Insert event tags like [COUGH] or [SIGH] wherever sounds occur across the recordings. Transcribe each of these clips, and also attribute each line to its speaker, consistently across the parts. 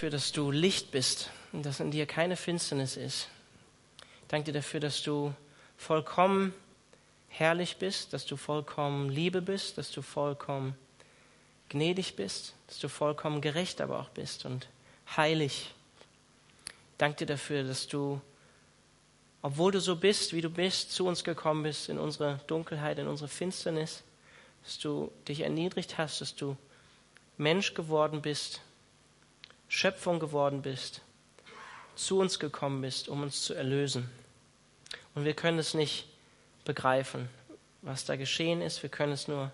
Speaker 1: dafür, dass du Licht bist und dass in dir keine Finsternis ist. Ich danke dir dafür, dass du vollkommen herrlich bist, dass du vollkommen Liebe bist, dass du vollkommen gnädig bist, dass du vollkommen gerecht aber auch bist und heilig. Ich danke dir dafür, dass du, obwohl du so bist, wie du bist, zu uns gekommen bist, in unsere Dunkelheit, in unsere Finsternis, dass du dich erniedrigt hast, dass du Mensch geworden bist Schöpfung geworden bist, zu uns gekommen bist, um uns zu erlösen. Und wir können es nicht begreifen, was da geschehen ist. Wir können es nur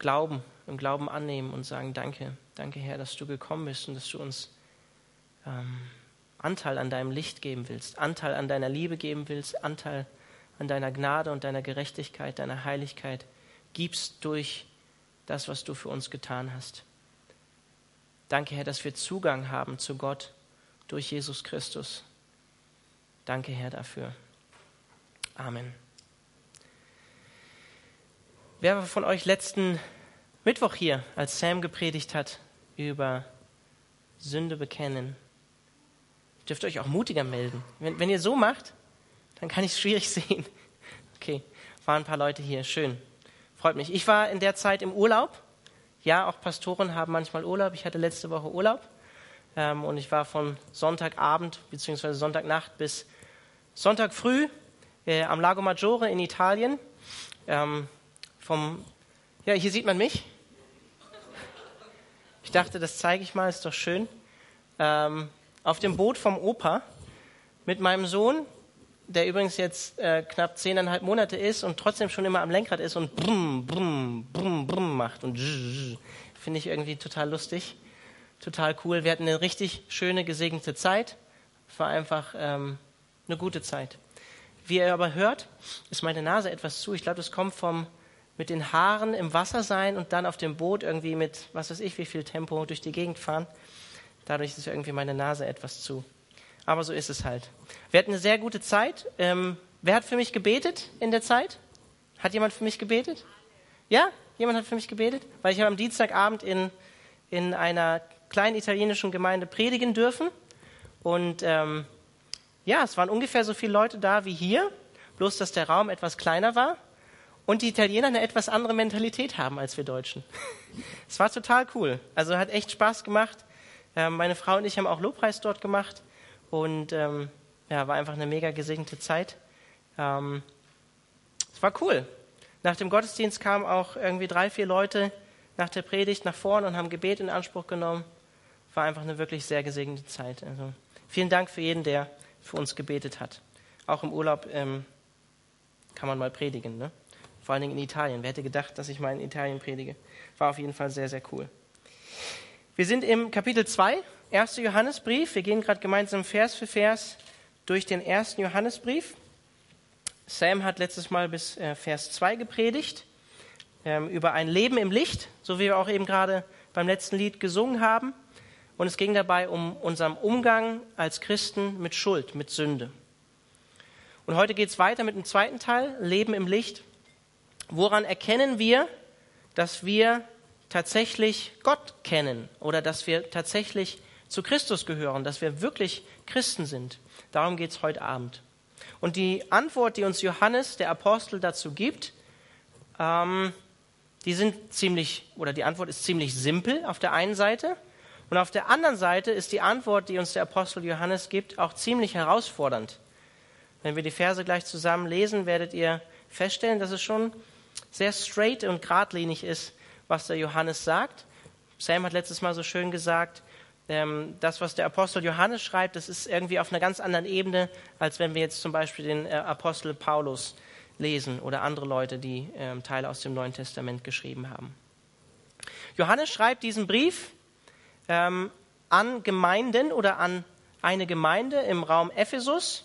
Speaker 1: glauben, im Glauben annehmen und sagen, danke, danke Herr, dass du gekommen bist und dass du uns ähm, Anteil an deinem Licht geben willst, Anteil an deiner Liebe geben willst, Anteil an deiner Gnade und deiner Gerechtigkeit, deiner Heiligkeit gibst durch das, was du für uns getan hast. Danke, Herr, dass wir Zugang haben zu Gott durch Jesus Christus. Danke, Herr, dafür. Amen. Wer war von euch letzten Mittwoch hier, als Sam gepredigt hat über Sünde bekennen? Ihr dürft euch auch mutiger melden. Wenn, wenn ihr so macht, dann kann ich es schwierig [LAUGHS] sehen. Okay, waren ein paar Leute hier. Schön. Freut mich. Ich war in der Zeit im Urlaub ja, auch Pastoren haben manchmal Urlaub. Ich hatte letzte Woche Urlaub ähm, und ich war von Sonntagabend bzw. Sonntagnacht bis Sonntag früh äh, am Lago Maggiore in Italien. Ähm, vom, ja, hier sieht man mich. Ich dachte, das zeige ich mal, ist doch schön. Ähm, auf dem Boot vom Opa mit meinem Sohn der übrigens jetzt äh, knapp zehneinhalb Monate ist und trotzdem schon immer am Lenkrad ist und brumm, brumm, brumm, brumm macht und finde ich irgendwie total lustig, total cool. Wir hatten eine richtig schöne, gesegnete Zeit. War einfach ähm, eine gute Zeit. Wie ihr aber hört, ist meine Nase etwas zu. Ich glaube, das kommt vom mit den Haaren im Wasser sein und dann auf dem Boot irgendwie mit, was weiß ich, wie viel Tempo durch die Gegend fahren. Dadurch ist irgendwie meine Nase etwas zu. Aber so ist es halt. Wir hatten eine sehr gute Zeit. Ähm, wer hat für mich gebetet in der Zeit? Hat jemand für mich gebetet? Ja? Jemand hat für mich gebetet? Weil ich habe am Dienstagabend in, in einer kleinen italienischen Gemeinde predigen dürfen. Und ähm, ja, es waren ungefähr so viele Leute da wie hier, bloß dass der Raum etwas kleiner war und die Italiener eine etwas andere Mentalität haben als wir Deutschen. [LAUGHS] Es war total cool. Also hat echt Spaß gemacht. Ähm, meine Frau und ich haben auch Lobpreis dort gemacht. Und ähm, ja, war einfach eine mega gesegnete Zeit. Ähm, es war cool. Nach dem Gottesdienst kamen auch irgendwie drei, vier Leute nach der Predigt nach vorne und haben Gebet in Anspruch genommen. War einfach eine wirklich sehr gesegnete Zeit. Also vielen Dank für jeden, der für uns gebetet hat. Auch im Urlaub ähm, kann man mal predigen. Ne? Vor allen Dingen in Italien. Wer hätte gedacht, dass ich mal in Italien predige? War auf jeden Fall sehr, sehr cool. Wir sind im Kapitel 2 1. Johannesbrief. Wir gehen gerade gemeinsam Vers für Vers durch den ersten Johannesbrief. Sam hat letztes Mal bis äh, Vers 2 gepredigt ähm, über ein Leben im Licht, so wie wir auch eben gerade beim letzten Lied gesungen haben. Und es ging dabei um unseren Umgang als Christen mit Schuld, mit Sünde. Und heute geht es weiter mit dem zweiten Teil, Leben im Licht. Woran erkennen wir, dass wir tatsächlich Gott kennen oder dass wir tatsächlich zu Christus gehören, dass wir wirklich Christen sind. Darum geht es heute Abend. Und die Antwort, die uns Johannes, der Apostel, dazu gibt, ähm, die sind ziemlich, oder die Antwort ist ziemlich simpel auf der einen Seite. Und auf der anderen Seite ist die Antwort, die uns der Apostel Johannes gibt, auch ziemlich herausfordernd. Wenn wir die Verse gleich zusammen lesen, werdet ihr feststellen, dass es schon sehr straight und geradlinig ist, was der Johannes sagt. Sam hat letztes Mal so schön gesagt, ähm, das, was der Apostel Johannes schreibt, das ist irgendwie auf einer ganz anderen Ebene, als wenn wir jetzt zum Beispiel den äh, Apostel Paulus lesen oder andere Leute, die ähm, Teile aus dem Neuen Testament geschrieben haben. Johannes schreibt diesen Brief ähm, an Gemeinden oder an eine Gemeinde im Raum Ephesus,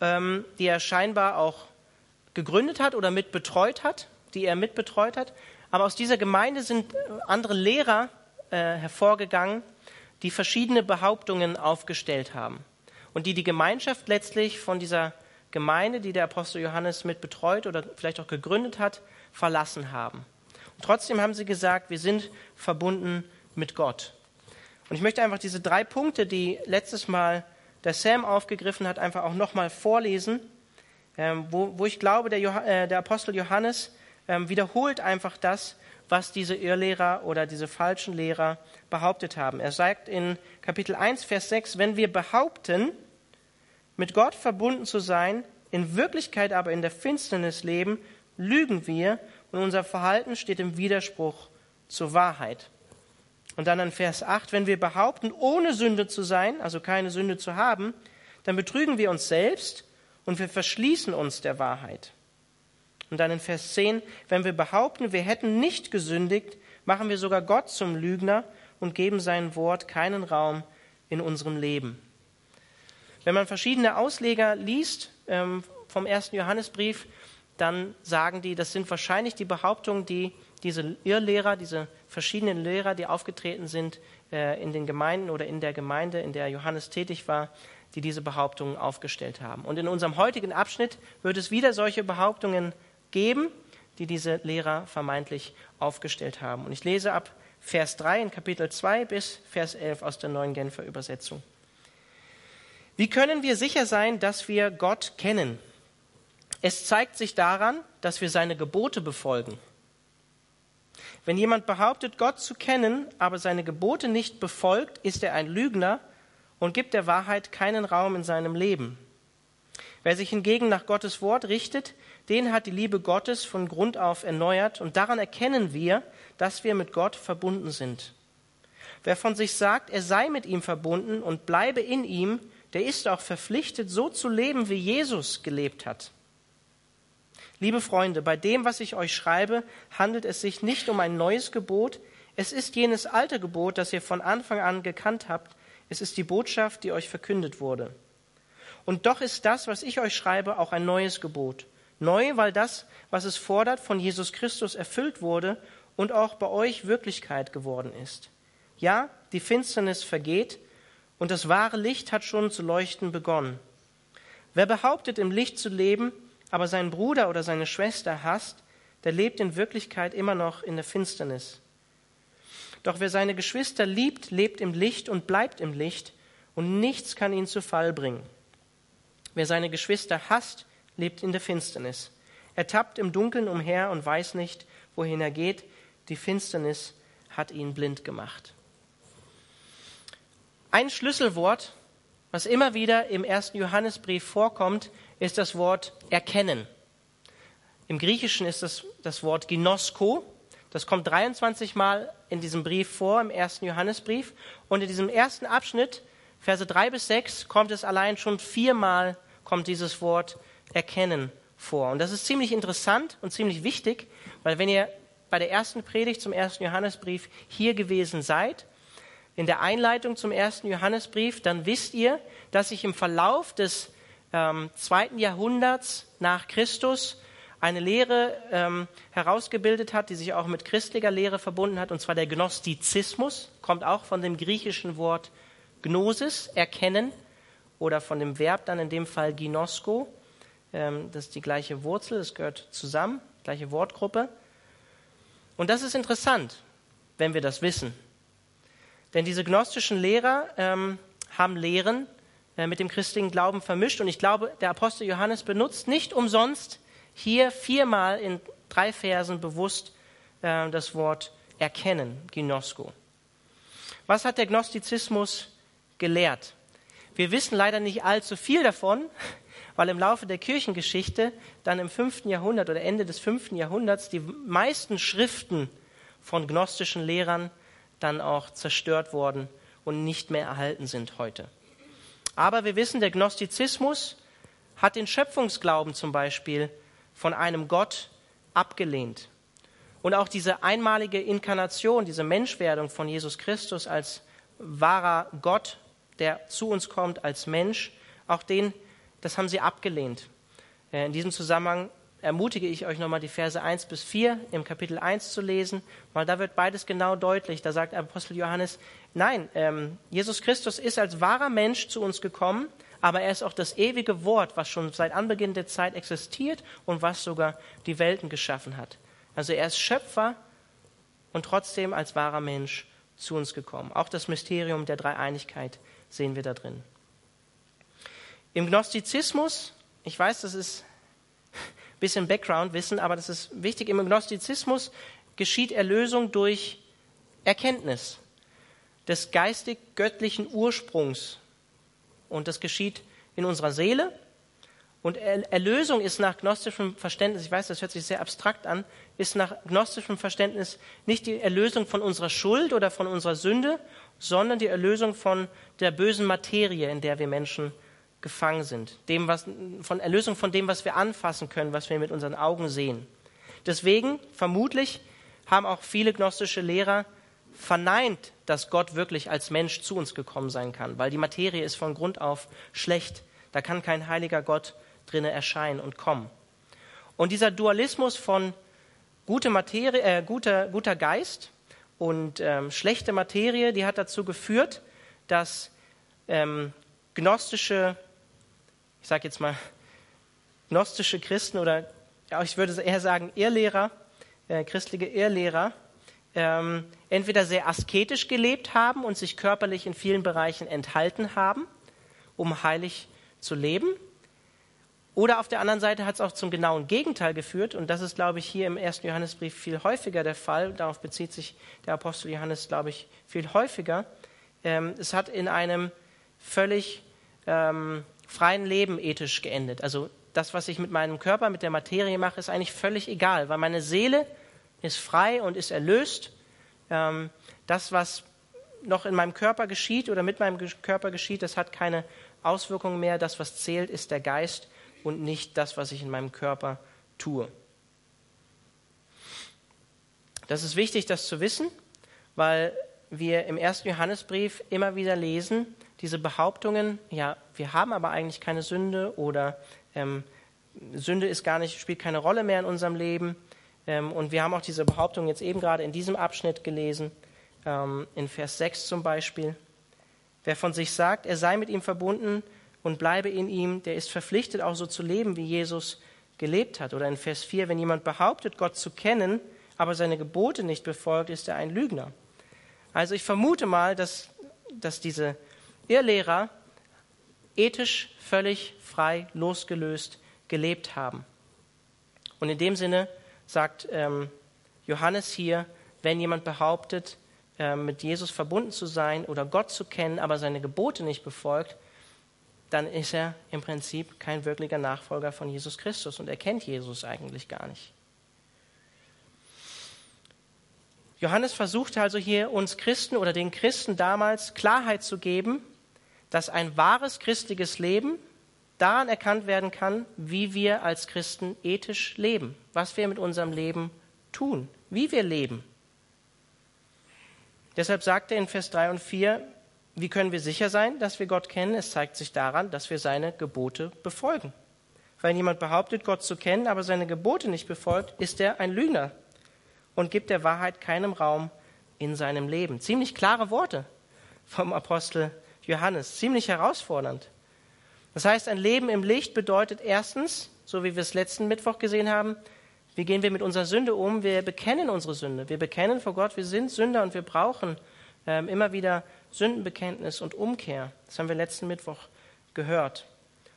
Speaker 1: ähm, die er scheinbar auch gegründet hat oder mitbetreut hat, die er mitbetreut hat. Aber aus dieser Gemeinde sind andere Lehrer äh, hervorgegangen, die verschiedene Behauptungen aufgestellt haben und die die Gemeinschaft letztlich von dieser Gemeinde, die der Apostel Johannes mit betreut oder vielleicht auch gegründet hat, verlassen haben. Und trotzdem haben sie gesagt, wir sind verbunden mit Gott. Und ich möchte einfach diese drei Punkte, die letztes Mal der Sam aufgegriffen hat, einfach auch nochmal vorlesen, ähm, wo, ich glaube, der, äh, der Apostel Johannes ähm, wiederholt einfach das, was diese Irrlehrer oder diese falschen Lehrer behauptet haben. Er sagt in Kapitel 1, Vers 6, wenn wir behaupten, mit Gott verbunden zu sein, in Wirklichkeit aber in der Finsternis leben, lügen wir und unser Verhalten steht im Widerspruch zur Wahrheit. Und dann in Vers 8, wenn wir behaupten, ohne Sünde zu sein, also keine Sünde zu haben, dann betrügen wir uns selbst und wir verschließen uns der Wahrheit. Und dann in Vers 10, wenn wir behaupten, wir hätten nicht gesündigt, machen wir sogar Gott zum Lügner und geben sein Wort keinen Raum in unserem Leben. Wenn man verschiedene Ausleger liest ähm, vom ersten Johannesbrief, dann sagen die, das sind wahrscheinlich die Behauptungen, die diese Irrlehrer, diese verschiedenen Lehrer, die aufgetreten sind äh, in den Gemeinden oder in der Gemeinde, in der Johannes tätig war, die diese Behauptungen aufgestellt haben. Und in unserem heutigen Abschnitt wird es wieder solche Behauptungen geben, die diese Lehrer vermeintlich aufgestellt haben. Und ich lese ab Vers 3 in Kapitel 2 bis Vers 11 aus der neuen Genfer Übersetzung. Wie können wir sicher sein, dass wir Gott kennen? Es zeigt sich daran, dass wir seine Gebote befolgen. Wenn jemand behauptet, Gott zu kennen, aber seine Gebote nicht befolgt, ist er ein Lügner und gibt der Wahrheit keinen Raum in seinem Leben. Wer sich hingegen nach Gottes Wort richtet, den hat die Liebe Gottes von Grund auf erneuert und daran erkennen wir, dass wir mit Gott verbunden sind. Wer von sich sagt, er sei mit ihm verbunden und bleibe in ihm, der ist auch verpflichtet, so zu leben, wie Jesus gelebt hat. Liebe Freunde, bei dem, was ich euch schreibe, handelt es sich nicht um ein neues Gebot, es ist jenes alte Gebot, das ihr von Anfang an gekannt habt, es ist die Botschaft, die euch verkündet wurde. Und doch ist das, was ich euch schreibe, auch ein neues Gebot. Neu, weil das, was es fordert, von Jesus Christus erfüllt wurde und auch bei euch Wirklichkeit geworden ist. Ja, die Finsternis vergeht und das wahre Licht hat schon zu leuchten begonnen. Wer behauptet, im Licht zu leben, aber seinen Bruder oder seine Schwester hasst, der lebt in Wirklichkeit immer noch in der Finsternis. Doch wer seine Geschwister liebt, lebt im Licht und bleibt im Licht, und nichts kann ihn zu Fall bringen. Wer seine Geschwister hasst, lebt in der Finsternis. Er tappt im Dunkeln umher und weiß nicht, wohin er geht. Die Finsternis hat ihn blind gemacht. Ein Schlüsselwort, was immer wieder im ersten Johannesbrief vorkommt, ist das Wort erkennen. Im Griechischen ist das das Wort ginosko. Das kommt 23 Mal in diesem Brief vor, im ersten Johannesbrief. Und in diesem ersten Abschnitt, Verse 3 bis 6, kommt es allein schon viermal, kommt dieses Wort erkennen vor. Und das ist ziemlich interessant und ziemlich wichtig, weil wenn ihr bei der ersten Predigt zum ersten Johannesbrief hier gewesen seid, in der Einleitung zum ersten Johannesbrief, dann wisst ihr, dass sich im Verlauf des ähm, zweiten Jahrhunderts nach Christus eine Lehre ähm, herausgebildet hat, die sich auch mit christlicher Lehre verbunden hat, und zwar der Gnostizismus, kommt auch von dem griechischen Wort Gnosis, erkennen, oder von dem Verb dann in dem Fall Ginosko. Ähm, das ist die gleiche Wurzel, das gehört zusammen, gleiche Wortgruppe. Und das ist interessant, wenn wir das wissen. Denn diese gnostischen Lehrer ähm, haben Lehren äh, mit dem christlichen Glauben vermischt. Und ich glaube, der Apostel Johannes benutzt nicht umsonst hier viermal in drei Versen bewusst äh, das Wort erkennen, Gnosko. Was hat der Gnostizismus gelehrt? Wir wissen leider nicht allzu viel davon, weil im Laufe der Kirchengeschichte dann im fünften Jahrhundert oder Ende des fünften Jahrhunderts die meisten Schriften von gnostischen Lehrern dann auch zerstört worden und nicht mehr erhalten sind heute. Aber wir wissen, der Gnostizismus hat den Schöpfungsglauben zum Beispiel von einem Gott abgelehnt. Und auch diese einmalige Inkarnation, diese Menschwerdung von Jesus Christus als wahrer Gott, der zu uns kommt als Mensch, auch den das haben sie abgelehnt. Äh, in diesem Zusammenhang ermutige ich euch nochmal die Verse 1 bis 4 im Kapitel 1 zu lesen, weil da wird beides genau deutlich. Da sagt Apostel Johannes, nein, ähm, Jesus Christus ist als wahrer Mensch zu uns gekommen, aber er ist auch das ewige Wort, was schon seit Anbeginn der Zeit existiert und was sogar die Welten geschaffen hat. Also er ist Schöpfer und trotzdem als wahrer Mensch zu uns gekommen. Auch das Mysterium der Dreieinigkeit sehen wir da drin. Im Gnostizismus, ich weiß, das ist ein bisschen Background-Wissen, aber das ist wichtig, im Gnostizismus geschieht Erlösung durch Erkenntnis des geistig-göttlichen Ursprungs. Und das geschieht in unserer Seele. Und Erlösung ist nach gnostischem Verständnis, ich weiß, das hört sich sehr abstrakt an, ist nach gnostischem Verständnis nicht die Erlösung von unserer Schuld oder von unserer Sünde, sondern die Erlösung von der bösen Materie, in der wir Menschen gefangen sind. Dem, was, von Erlösung von dem, was wir anfassen können, was wir mit unseren Augen sehen. Deswegen, vermutlich, haben auch viele gnostische Lehrer verneint, dass Gott wirklich als Mensch zu uns gekommen sein kann, weil die Materie ist von Grund auf schlecht. Da kann kein heiliger Gott drinne erscheinen und kommen. Und dieser Dualismus von gute Materie, äh, guter, guter Geist und ähm, schlechte Materie, die hat dazu geführt, dass ähm, gnostische, ich sage jetzt mal, gnostische Christen oder ja, ich würde eher sagen Irrlehrer, äh, christliche Irrlehrer, ähm, entweder sehr asketisch gelebt haben und sich körperlich in vielen Bereichen enthalten haben, um heilig zu leben. Oder auf der anderen Seite hat es auch zum genauen Gegenteil geführt, und das ist, glaube ich, hier im ersten Johannesbrief viel häufiger der Fall. Darauf bezieht sich der Apostel Johannes, glaube ich, viel häufiger. Ähm, es hat in einem völlig ähm, freien Leben ethisch geendet. Also das, was ich mit meinem Körper, mit der Materie mache, ist eigentlich völlig egal, weil meine Seele ist frei und ist erlöst. Ähm, das, was noch in meinem Körper geschieht oder mit meinem Körper geschieht, das hat keine Auswirkungen mehr. Das, was zählt, ist der Geist und nicht das, was ich in meinem Körper tue. Das ist wichtig, das zu wissen, weil wir im ersten Johannesbrief immer wieder lesen, diese Behauptungen, ja, wir haben aber eigentlich keine Sünde oder ähm, Sünde ist gar nicht, spielt keine Rolle mehr in unserem Leben. Ähm, und wir haben auch diese Behauptung jetzt eben gerade in diesem Abschnitt gelesen, ähm, in Vers 6 zum Beispiel. Wer von sich sagt, er sei mit ihm verbunden und bleibe in ihm, der ist verpflichtet, auch so zu leben, wie Jesus gelebt hat. Oder in Vers 4, wenn jemand behauptet, Gott zu kennen, aber seine Gebote nicht befolgt, ist er ein Lügner. Also ich vermute mal, dass, dass diese Irrlehrer ethisch völlig frei, losgelöst gelebt haben. Und in dem Sinne sagt ähm, Johannes hier, wenn jemand behauptet, äh, mit Jesus verbunden zu sein oder Gott zu kennen, aber seine Gebote nicht befolgt, dann ist er im Prinzip kein wirklicher Nachfolger von Jesus Christus und er kennt Jesus eigentlich gar nicht. Johannes versuchte also hier uns Christen oder den Christen damals Klarheit zu geben, dass ein wahres christliches Leben daran erkannt werden kann, wie wir als Christen ethisch leben, was wir mit unserem Leben tun, wie wir leben. Deshalb sagt er in Vers 3 und 4, wie können wir sicher sein, dass wir Gott kennen? Es zeigt sich daran, dass wir seine Gebote befolgen. Wenn jemand behauptet, Gott zu kennen, aber seine Gebote nicht befolgt, ist er ein Lügner und gibt der Wahrheit keinen Raum in seinem Leben. Ziemlich klare Worte vom Apostel Johannes, ziemlich herausfordernd. Das heißt, ein Leben im Licht bedeutet erstens, so wie wir es letzten Mittwoch gesehen haben, wie gehen wir mit unserer Sünde um? Wir bekennen unsere Sünde. Wir bekennen vor Gott, wir sind Sünder und wir brauchen ähm, immer wieder Sündenbekenntnis und Umkehr. Das haben wir letzten Mittwoch gehört.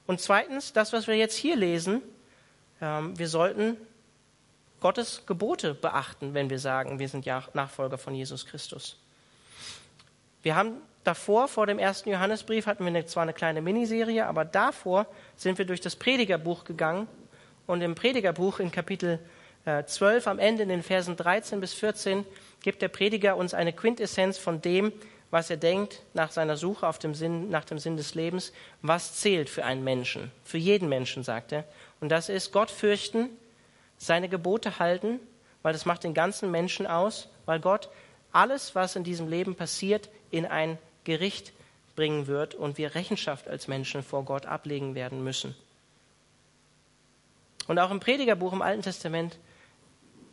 Speaker 1: Und zweitens, das, was wir jetzt hier lesen, ähm, wir sollten Gottes Gebote beachten, wenn wir sagen, wir sind ja Nachfolger von Jesus Christus. Wir haben davor, vor dem ersten Johannesbrief, hatten wir zwar eine kleine Miniserie, aber davor sind wir durch das Predigerbuch gegangen. Und im Predigerbuch in Kapitel äh, 12 am Ende in den Versen 13 bis 14 gibt der Prediger uns eine Quintessenz von dem, was er denkt nach seiner Suche auf dem Sinn, nach dem Sinn des Lebens, was zählt für einen Menschen, für jeden Menschen, sagt er. Und das ist Gott fürchten, seine Gebote halten, weil das macht den ganzen Menschen aus, weil Gott alles, was in diesem Leben passiert, in ein Gericht bringen wird und wir Rechenschaft als Menschen vor Gott ablegen werden müssen. Und auch im Predigerbuch im Alten Testament,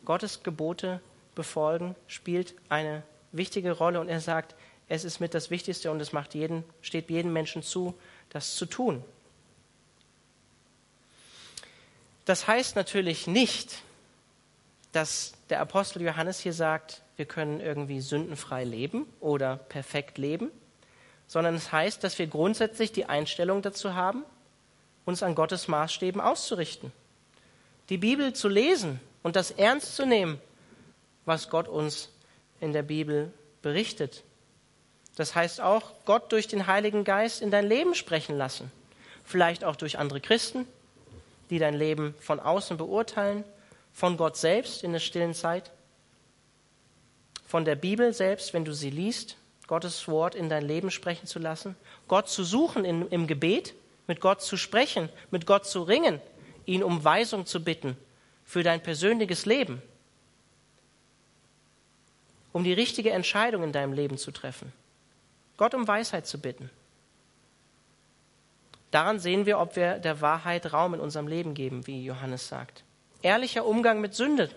Speaker 1: Gottes Gebote befolgen, spielt eine wichtige Rolle und er sagt, es ist mit das Wichtigste und es macht jeden, steht jedem Menschen zu, das zu tun. Das heißt natürlich nicht, dass der Apostel Johannes hier sagt, wir können irgendwie sündenfrei leben oder perfekt leben, sondern es heißt, dass wir grundsätzlich die Einstellung dazu haben, uns an Gottes Maßstäben auszurichten. Die Bibel zu lesen und das ernst zu nehmen, was Gott uns in der Bibel berichtet. Das heißt auch, Gott durch den Heiligen Geist in dein Leben sprechen lassen. Vielleicht auch durch andere Christen, die dein Leben von außen beurteilen, von Gott selbst in der stillen Zeit, von der Bibel selbst, wenn du sie liest, Gottes Wort in dein Leben sprechen zu lassen, Gott zu suchen in, im Gebet, mit Gott zu sprechen, mit Gott zu ringen, ihn um Weisung zu bitten für dein persönliches Leben, um die richtige Entscheidung in deinem Leben zu treffen, Gott um Weisheit zu bitten. Daran sehen wir, ob wir der Wahrheit Raum in unserem Leben geben, wie Johannes sagt. Ehrlicher Umgang mit Sünde.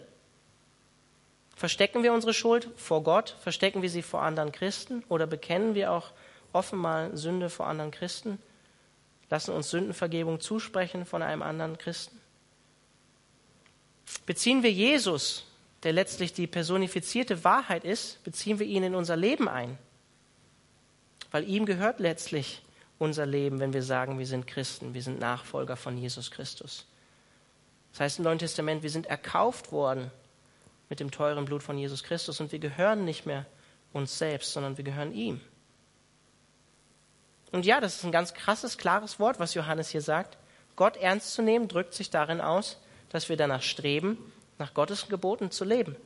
Speaker 1: Verstecken wir unsere Schuld vor Gott? Verstecken wir sie vor anderen Christen? Oder bekennen wir auch offen mal Sünde vor anderen Christen? Lassen uns Sündenvergebung zusprechen von einem anderen Christen? Beziehen wir Jesus, der letztlich die personifizierte Wahrheit ist, beziehen wir ihn in unser Leben ein? Weil ihm gehört letztlich unser Leben, wenn wir sagen, wir sind Christen, wir sind Nachfolger von Jesus Christus. Das heißt im Neuen Testament, wir sind erkauft worden mit dem teuren Blut von Jesus Christus und wir gehören nicht mehr uns selbst, sondern wir gehören ihm. Und ja, das ist ein ganz krasses, klares Wort, was Johannes hier sagt. Gott ernst zu nehmen, drückt sich darin aus, dass wir danach streben, nach Gottes Geboten zu leben.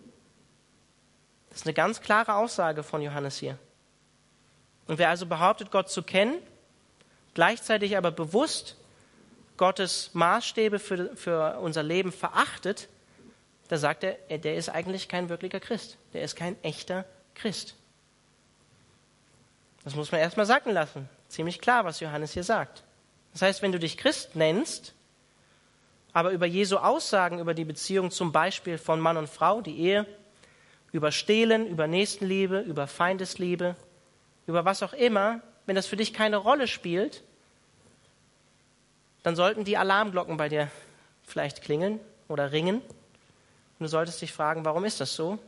Speaker 1: Das ist eine ganz klare Aussage von Johannes hier. Und wer also behauptet, Gott zu kennen, gleichzeitig aber bewusst Gottes Maßstäbe für, für unser Leben verachtet, da sagt er, der ist eigentlich kein wirklicher Christ. Der ist kein echter Christ. Das muss man erstmal sacken lassen. Ziemlich klar, was Johannes hier sagt. Das heißt, wenn du dich Christ nennst, aber über Jesu Aussagen über die Beziehung zum Beispiel von Mann und Frau, die Ehe, über Stehlen, über Nächstenliebe, über Feindesliebe, über was auch immer, wenn das für dich keine Rolle spielt, dann sollten die Alarmglocken bei dir vielleicht klingeln oder ringen. Und du solltest dich fragen, warum ist das so?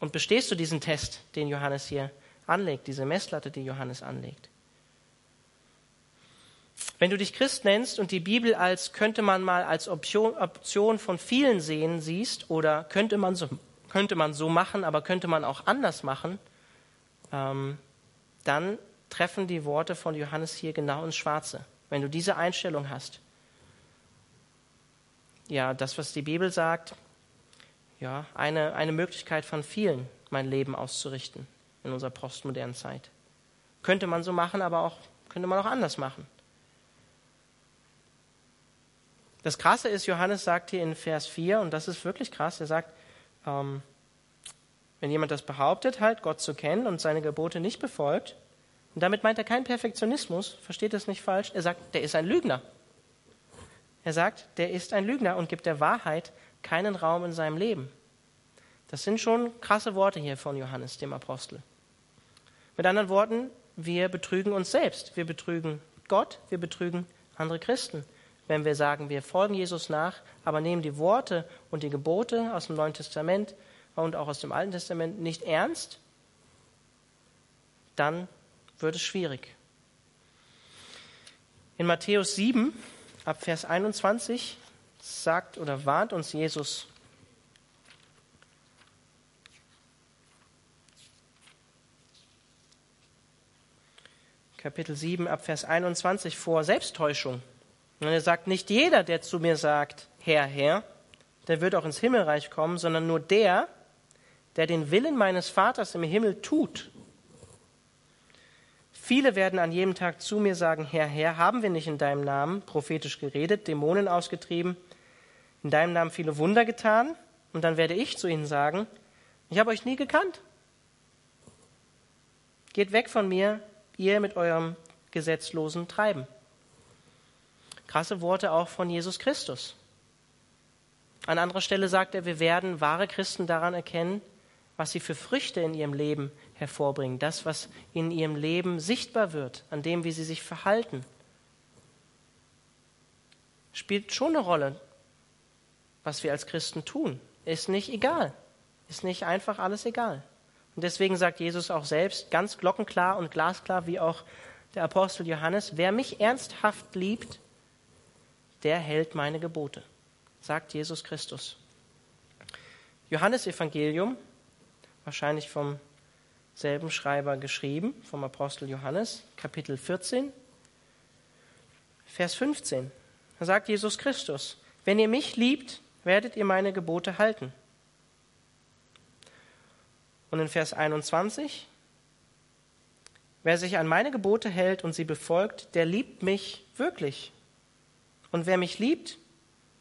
Speaker 1: Und bestehst du diesen Test, den Johannes hier anlegt, diese Messlatte, die Johannes anlegt? Wenn du dich Christ nennst und die Bibel als könnte man mal als Option, von vielen sehen siehst oder könnte man so, könnte man so machen, aber könnte man auch anders machen, ähm, dann treffen die Worte von Johannes hier genau ins Schwarze wenn du diese Einstellung hast, ja, das, was die Bibel sagt, ja, eine, eine Möglichkeit von vielen, mein Leben auszurichten in unserer postmodernen Zeit. Könnte man so machen, aber auch, könnte man auch anders machen. Das Krasse ist, Johannes sagt hier in Vers 4, und das ist wirklich krass, er sagt, ähm, wenn jemand das behauptet, halt Gott zu kennen und seine Gebote nicht befolgt, und damit meint er keinen Perfektionismus, versteht das nicht falsch. Er sagt, der ist ein Lügner. Er sagt, der ist ein Lügner und gibt der Wahrheit keinen Raum in seinem Leben. Das sind schon krasse Worte hier von Johannes, dem Apostel. Mit anderen Worten, wir betrügen uns selbst. Wir betrügen Gott, wir betrügen andere Christen. Wenn wir sagen, wir folgen Jesus nach, aber nehmen die Worte und die Gebote aus dem Neuen Testament und auch aus dem Alten Testament nicht ernst, dann wird es schwierig. In Matthäus 7, ab Vers 21, sagt oder warnt uns Jesus, Kapitel 7, ab Vers 21 vor Selbsttäuschung. Und er sagt, nicht jeder, der zu mir sagt, Herr, Herr, der wird auch ins Himmelreich kommen, sondern nur der, der den Willen meines Vaters im Himmel tut. Viele werden an jedem Tag zu mir sagen, Herr, Herr, haben wir nicht in deinem Namen prophetisch geredet, Dämonen ausgetrieben, in deinem Namen viele Wunder getan? Und dann werde ich zu ihnen sagen, ich habe euch nie gekannt. Geht weg von mir, ihr mit eurem gesetzlosen Treiben. Krasse Worte auch von Jesus Christus. An anderer Stelle sagt er, wir werden wahre Christen daran erkennen, was sie für Früchte in ihrem Leben hervorbringen, das, was in ihrem Leben sichtbar wird, an dem, wie sie sich verhalten, spielt schon eine Rolle, was wir als Christen tun. Ist nicht egal. ist nicht einfach alles egal. Und deswegen sagt Jesus auch selbst ganz glockenklar und glasklar, wie auch der Apostel Johannes, wer mich ernsthaft liebt, der hält meine Gebote, sagt Jesus Christus. Johannes Evangelium, wahrscheinlich vom selben Schreiber geschrieben, vom Apostel Johannes, Kapitel 14, Vers 15. Da sagt Jesus Christus, wenn ihr mich liebt, werdet ihr meine Gebote halten. Und in Vers 21, wer sich an meine Gebote hält und sie befolgt, der liebt mich wirklich. Und wer mich liebt,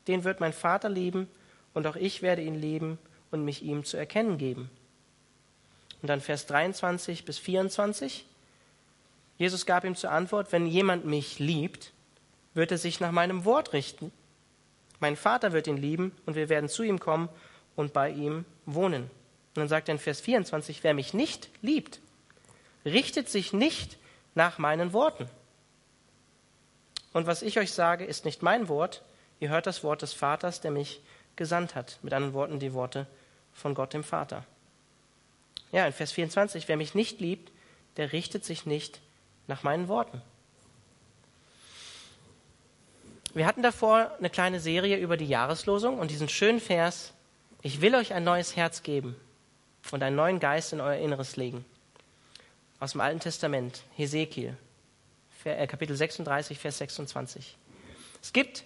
Speaker 1: den wird mein Vater lieben, und auch ich werde ihn lieben und mich ihm zu erkennen geben. Und dann Vers 23 bis 24. Jesus gab ihm zur Antwort, wenn jemand mich liebt, wird er sich nach meinem Wort richten. Mein Vater wird ihn lieben und wir werden zu ihm kommen und bei ihm wohnen. Und dann sagt er in Vers 24, wer mich nicht liebt, richtet sich nicht nach meinen Worten. Und was ich euch sage, ist nicht mein Wort, ihr hört das Wort des Vaters, der mich gesandt hat. Mit anderen Worten die Worte von Gott dem Vater. Ja, in Vers 24, wer mich nicht liebt, der richtet sich nicht nach meinen Worten. Wir hatten davor eine kleine Serie über die Jahreslosung und diesen schönen Vers, ich will euch ein neues Herz geben und einen neuen Geist in euer Inneres legen. Aus dem Alten Testament, Hesekiel, äh, Kapitel 36, Vers 26. Es gibt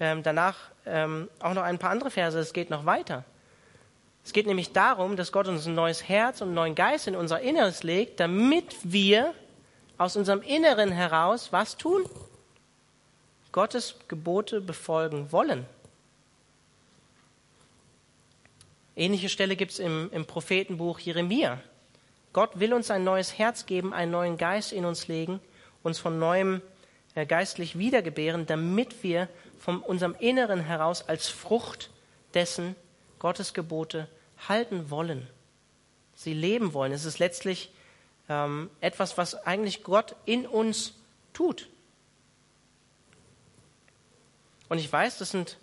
Speaker 1: ähm, danach ähm, auch noch ein paar andere Verse, es geht noch weiter. Es geht nämlich darum, dass Gott uns ein neues Herz und einen neuen Geist in unser Inneres legt, damit wir aus unserem Inneren heraus was tun? Gottes Gebote befolgen wollen. Ähnliche Stelle gibt es im, im Prophetenbuch Jeremia. Gott will uns ein neues Herz geben, einen neuen Geist in uns legen, uns von neuem äh, geistlich wiedergebären, damit wir von unserem Inneren heraus als Frucht dessen Gottes Gebote halten wollen, sie leben wollen. Es ist letztlich ähm, etwas, was eigentlich Gott in uns tut. Und ich weiß, das sind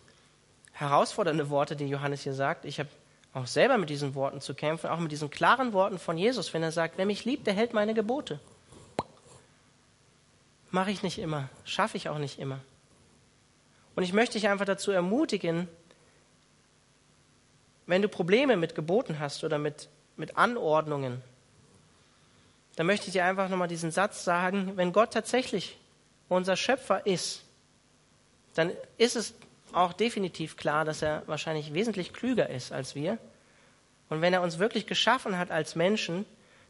Speaker 1: herausfordernde Worte, die Johannes hier sagt. Ich habe auch selber mit diesen Worten zu kämpfen, auch mit diesen klaren Worten von Jesus, wenn er sagt, wer mich liebt, der hält meine Gebote. Mache ich nicht immer, schaffe ich auch nicht immer. Und ich möchte dich einfach dazu ermutigen, wenn du Probleme mit Geboten hast oder mit, mit Anordnungen, dann möchte ich dir einfach nochmal diesen Satz sagen, wenn Gott tatsächlich unser Schöpfer ist, dann ist es auch definitiv klar, dass er wahrscheinlich wesentlich klüger ist als wir. Und wenn er uns wirklich geschaffen hat als Menschen,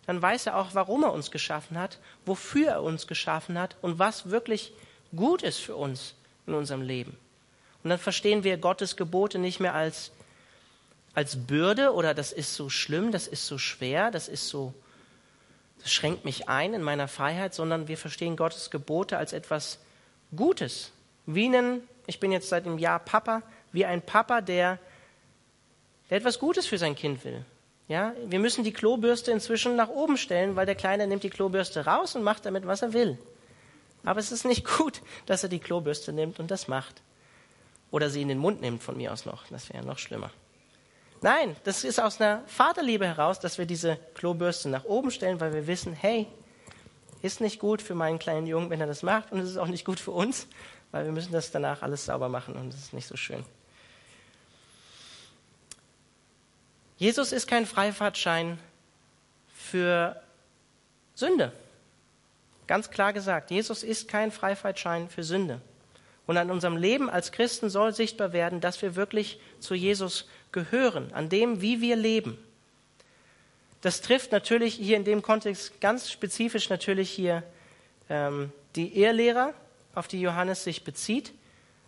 Speaker 1: dann weiß er auch, warum er uns geschaffen hat, wofür er uns geschaffen hat und was wirklich gut ist für uns in unserem Leben. Und dann verstehen wir Gottes Gebote nicht mehr als, als Bürde oder das ist so schlimm, das ist so schwer, das ist so, das schränkt mich ein in meiner Freiheit, sondern wir verstehen Gottes Gebote als etwas Gutes, wie einen, ich bin jetzt seit einem Jahr Papa, wie ein Papa, der, der etwas Gutes für sein Kind will. Ja, wir müssen die Klobürste inzwischen nach oben stellen, weil der Kleine nimmt die Klobürste raus und macht damit, was er will. Aber es ist nicht gut, dass er die Klobürste nimmt und das macht. Oder sie in den Mund nimmt von mir aus noch. Das wäre noch schlimmer. Nein, das ist aus einer Vaterliebe heraus, dass wir diese Klobürste nach oben stellen, weil wir wissen, hey, ist nicht gut für meinen kleinen Jungen, wenn er das macht, und es ist auch nicht gut für uns, weil wir müssen das danach alles sauber machen und das ist nicht so schön. Jesus ist kein Freifahrtschein für Sünde. Ganz klar gesagt, Jesus ist kein Freifahrtschein für Sünde. Und an unserem Leben als Christen soll sichtbar werden, dass wir wirklich zu Jesus gehören, an dem, wie wir leben. Das trifft natürlich hier in dem Kontext ganz spezifisch natürlich hier ähm, die Ehelehrer, auf die Johannes sich bezieht,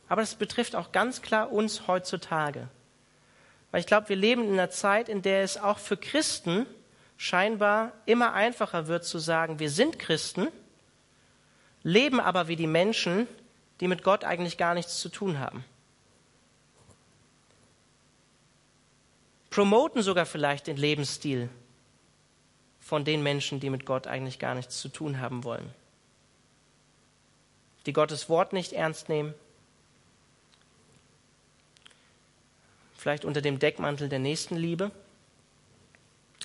Speaker 1: aber es betrifft auch ganz klar uns heutzutage. Weil ich glaube, wir leben in einer Zeit, in der es auch für Christen scheinbar immer einfacher wird zu sagen, wir sind Christen, leben aber wie die Menschen, die mit Gott eigentlich gar nichts zu tun haben. Promoten sogar vielleicht den Lebensstil von den Menschen, die mit Gott eigentlich gar nichts zu tun haben wollen die Gottes Wort nicht ernst nehmen, vielleicht unter dem Deckmantel der Nächstenliebe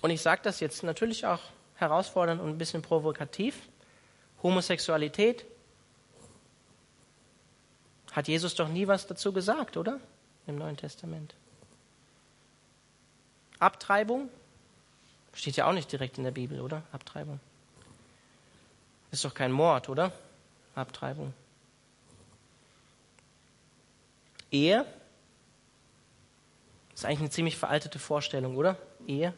Speaker 1: Und ich sage das jetzt natürlich auch herausfordernd und ein bisschen provokativ. Homosexualität hat Jesus doch nie was dazu gesagt, oder? Im Neuen Testament. Abtreibung steht ja auch nicht direkt in der Bibel, oder? Abtreibung. Ist doch kein Mord, oder? Abtreibung. Ehe ist eigentlich eine ziemlich veraltete Vorstellung, oder? Ehe.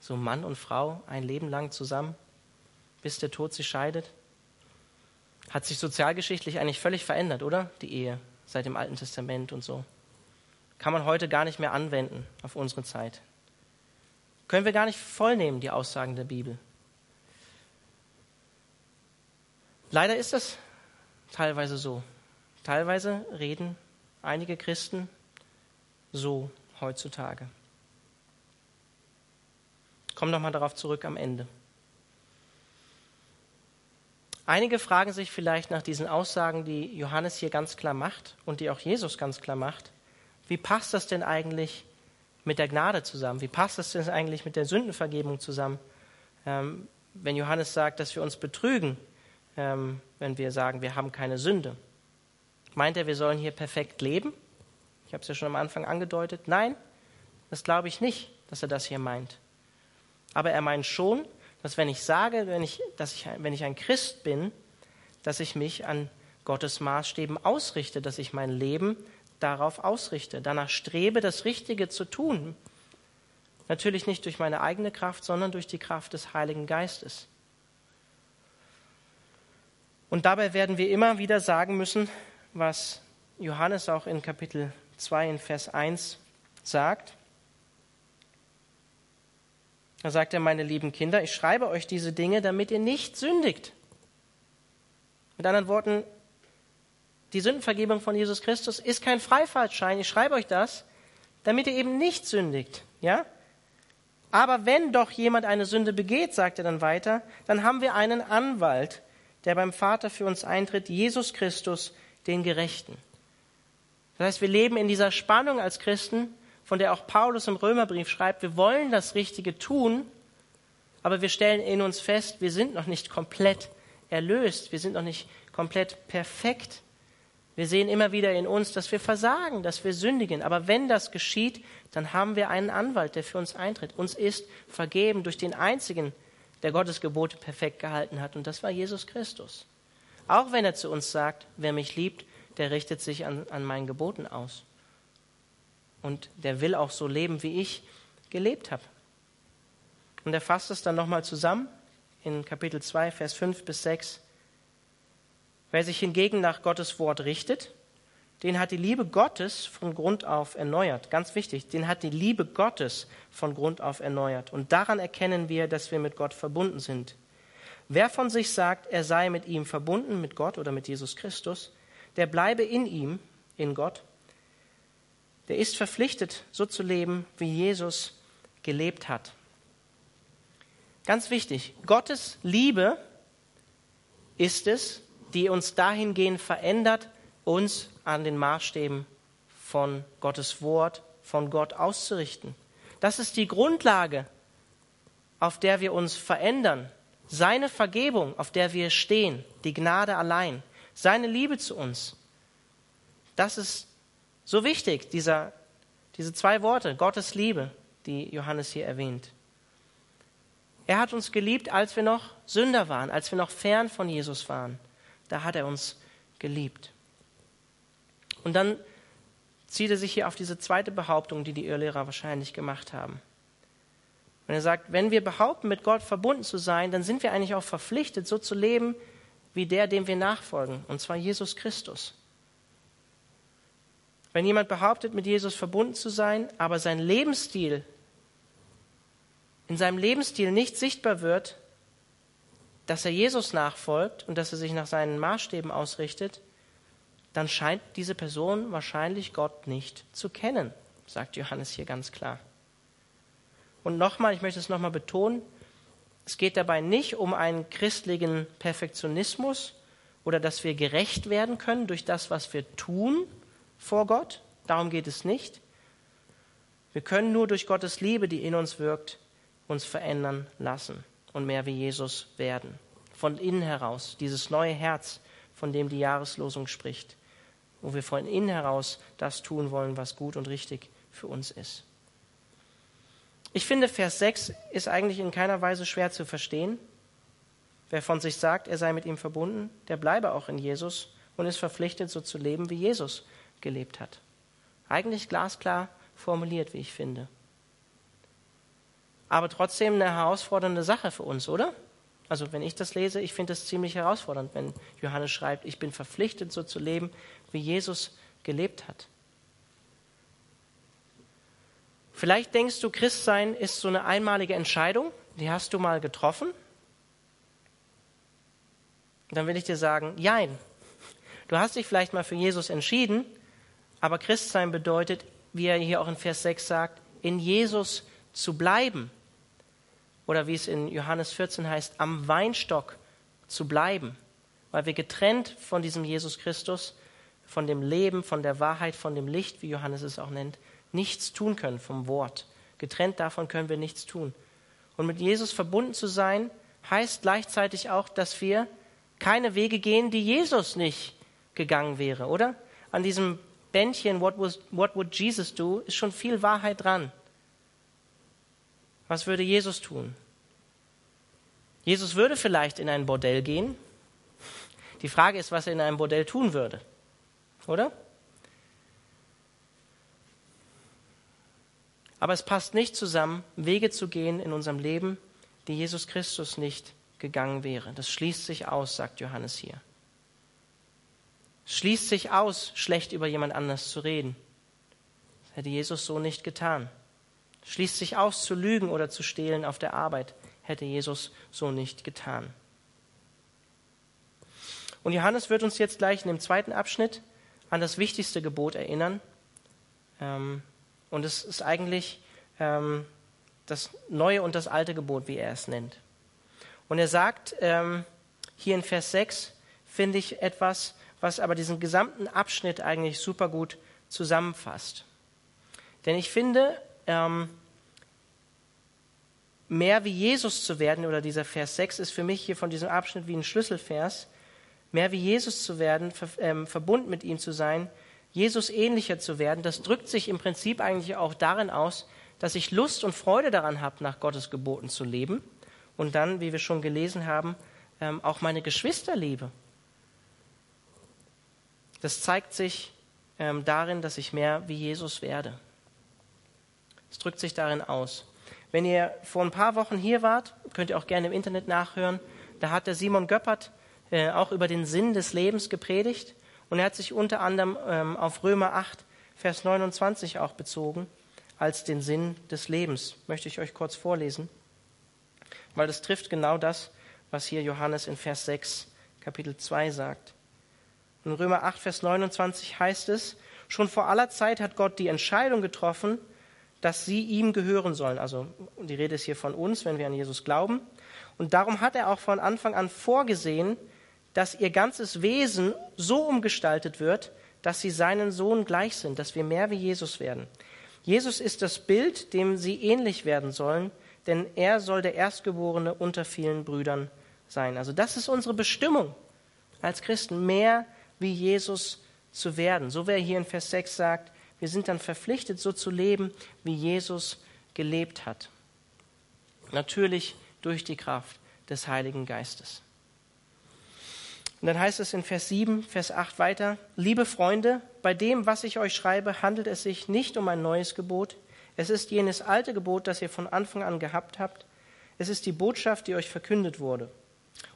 Speaker 1: So Mann und Frau ein Leben lang zusammen, bis der Tod sie scheidet. Hat sich sozialgeschichtlich eigentlich völlig verändert, oder? Die Ehe seit dem Alten Testament und so. Kann man heute gar nicht mehr anwenden auf unsere Zeit. Können wir gar nicht vollnehmen, die Aussagen der Bibel. Leider ist das teilweise so. Teilweise reden einige Christen so heutzutage. Komm nochmal darauf zurück am Ende. Einige fragen sich vielleicht nach diesen Aussagen, die Johannes hier ganz klar macht und die auch Jesus ganz klar macht, wie passt das denn eigentlich mit der Gnade zusammen? Wie passt das denn eigentlich mit der Sündenvergebung zusammen? Ähm, wenn Johannes sagt, dass wir uns betrügen, ähm, wenn wir sagen, wir haben keine Sünde. Meint er, wir sollen hier perfekt leben? Ich habe es ja schon am Anfang angedeutet. Nein, das glaube ich nicht, dass er das hier meint. Aber er meint schon, dass wenn ich sage, wenn ich, dass ich, wenn ich ein Christ bin, dass ich mich an Gottes Maßstäben ausrichte, dass ich mein Leben darauf ausrichte, danach strebe, das Richtige zu tun. Natürlich nicht durch meine eigene Kraft, sondern durch die Kraft des Heiligen Geistes. Und dabei werden wir immer wieder sagen müssen, was Johannes auch in Kapitel 2 in Vers 1 sagt. Da sagt er, meine lieben Kinder, ich schreibe euch diese Dinge, damit ihr nicht sündigt. Mit anderen Worten, die Sündenvergebung von Jesus Christus ist kein Freifahrtschein. Ich schreibe euch das, damit ihr eben nicht sündigt. Ja? Aber wenn doch jemand eine Sünde begeht, sagt er dann weiter, dann haben wir einen Anwalt, der beim Vater für uns eintritt, Jesus Christus, den Gerechten. Das heißt, wir leben in dieser Spannung als Christen, von der auch Paulus im Römerbrief schreibt, wir wollen das Richtige tun, aber wir stellen in uns fest, wir sind noch nicht komplett erlöst, wir sind noch nicht komplett perfekt. Wir sehen immer wieder in uns, dass wir versagen, dass wir sündigen. Aber wenn das geschieht, dann haben wir einen Anwalt, der für uns eintritt. Uns ist vergeben durch den einzigen, der Gottes Gebote perfekt gehalten hat. Und das war Jesus Christus. Auch wenn er zu uns sagt, wer mich liebt, der richtet sich an, an meinen Geboten aus. Und der will auch so leben, wie ich gelebt habe. Und er fasst es dann nochmal zusammen in Kapitel 2, Vers 5 bis 6. Wer sich hingegen nach Gottes Wort richtet, den hat die Liebe Gottes von Grund auf erneuert. Ganz wichtig, den hat die Liebe Gottes von Grund auf erneuert. Und daran erkennen wir, dass wir mit Gott verbunden sind. Wer von sich sagt, er sei mit ihm verbunden, mit Gott oder mit Jesus Christus, der bleibe in ihm, in Gott, der ist verpflichtet, so zu leben, wie Jesus gelebt hat. Ganz wichtig, Gottes Liebe ist es, die uns dahingehend verändert, uns an den Maßstäben von Gottes Wort, von Gott auszurichten. Das ist die Grundlage, auf der wir uns verändern. Seine Vergebung, auf der wir stehen, die Gnade allein seine Liebe zu uns. Das ist so wichtig, dieser, diese zwei Worte, Gottes Liebe, die Johannes hier erwähnt. Er hat uns geliebt, als wir noch Sünder waren, als wir noch fern von Jesus waren. Da hat er uns geliebt. Und dann zieht er sich hier auf diese zweite Behauptung, die die Irrlehrer wahrscheinlich gemacht haben. Wenn er sagt, wenn wir behaupten, mit Gott verbunden zu sein, dann sind wir eigentlich auch verpflichtet, so zu leben, wie der, dem wir nachfolgen, und zwar Jesus Christus. Wenn jemand behauptet, mit Jesus verbunden zu sein, aber sein Lebensstil, in seinem Lebensstil nicht sichtbar wird, dass er Jesus nachfolgt und dass er sich nach seinen Maßstäben ausrichtet, dann scheint diese Person wahrscheinlich Gott nicht zu kennen, sagt Johannes hier ganz klar. Und nochmal, ich möchte es nochmal betonen, es geht dabei nicht um einen christlichen Perfektionismus oder dass wir gerecht werden können durch das, was wir tun vor Gott. Darum geht es nicht. Wir können nur durch Gottes Liebe, die in uns wirkt, uns verändern lassen und mehr wie Jesus werden. Von innen heraus, dieses neue Herz, von dem die Jahreslosung spricht, wo wir von innen heraus das tun wollen, was gut und richtig für uns ist. Ich finde, Vers 6 ist eigentlich in keiner Weise schwer zu verstehen. Wer von sich sagt, er sei mit ihm verbunden, der bleibe auch in Jesus und ist verpflichtet, so zu leben, wie Jesus gelebt hat. Eigentlich glasklar formuliert, wie ich finde. Aber trotzdem eine herausfordernde Sache für uns, oder? Also wenn ich das lese, ich finde es ziemlich herausfordernd, wenn Johannes schreibt, ich bin verpflichtet, so zu leben, wie Jesus gelebt hat. Vielleicht denkst du, Christsein ist so eine einmalige Entscheidung, die hast du mal getroffen. Dann will ich dir sagen, jein. Du hast dich vielleicht mal für Jesus entschieden, aber Christsein bedeutet, wie er hier auch in Vers 6 sagt, in Jesus zu bleiben. Oder wie es in Johannes 14 heißt, am Weinstock zu bleiben. Weil wir getrennt von diesem Jesus Christus, von dem Leben, von der Wahrheit, von dem Licht, wie Johannes es auch nennt, nichts tun können vom Wort. Getrennt davon können wir nichts tun. Und mit Jesus verbunden zu sein, heißt gleichzeitig auch, dass wir keine Wege gehen, die Jesus nicht gegangen wäre, oder? An diesem Bändchen What, was, What would Jesus do ist schon viel Wahrheit dran. Was würde Jesus tun? Jesus würde vielleicht in ein Bordell gehen. Die Frage ist, was er in einem Bordell tun würde. Oder? Aber es passt nicht zusammen, Wege zu gehen in unserem Leben, die Jesus Christus nicht gegangen wäre. Das schließt sich aus, sagt Johannes hier schließt sich aus, schlecht über jemand anders zu reden. Das hätte Jesus so nicht getan. Schließt sich aus, zu lügen oder zu stehlen auf der Arbeit. Hätte Jesus so nicht getan. Und Johannes wird uns jetzt gleich in dem zweiten Abschnitt an das wichtigste Gebot erinnern. Ähm, und es ist eigentlich ähm, das neue und das alte Gebot, wie er es nennt. Und er sagt ähm, hier in Vers 6, finde ich etwas, was aber diesen gesamten Abschnitt eigentlich super gut zusammenfasst. Denn ich finde, ähm, mehr wie Jesus zu werden, oder dieser Vers 6 ist für mich hier von diesem Abschnitt wie ein Schlüsselvers, mehr wie Jesus zu werden, ver, ähm, verbunden mit ihm zu sein, Jesus ähnlicher zu werden, das drückt sich im Prinzip eigentlich auch darin aus, dass ich Lust und Freude daran habe, nach Gottes Geboten zu leben und dann, wie wir schon gelesen haben, ähm, auch meine Geschwister liebe das zeigt sich ähm, darin, dass ich mehr wie Jesus werde. Es drückt sich darin aus. Wenn ihr vor ein paar Wochen hier wart, könnt ihr auch gerne im Internet nachhören, da hat der Simon Göppert äh, auch über den Sinn des Lebens gepredigt und er hat sich unter anderem ähm, auf Römer 8, Vers 29 auch bezogen als den Sinn des Lebens. Möchte ich euch kurz vorlesen, weil das trifft genau das, was hier Johannes in Vers 6, Kapitel 2 sagt. In Römer 8, Vers 29 heißt es, schon vor aller Zeit hat Gott die Entscheidung getroffen, dass sie ihm gehören sollen. Also die Rede ist hier von uns, wenn wir an Jesus glauben. Und darum hat er auch von Anfang an vorgesehen, dass ihr ganzes Wesen so umgestaltet wird, dass sie seinen Sohn gleich sind, dass wir mehr wie Jesus werden. Jesus ist das Bild, dem sie ähnlich werden sollen, denn er soll der Erstgeborene unter vielen Brüdern sein. Also das ist unsere Bestimmung als Christen, mehr wie Jesus zu werden. So wie er hier in Vers 6 sagt, wir sind dann verpflichtet, so zu leben, wie Jesus gelebt hat. Natürlich durch die Kraft des Heiligen Geistes. Und dann heißt es in Vers 7, Vers 8 weiter, liebe Freunde, bei dem, was ich euch schreibe, handelt es sich nicht um ein neues Gebot. Es ist jenes alte Gebot, das ihr von Anfang an gehabt habt. Es ist die Botschaft, die euch verkündet wurde.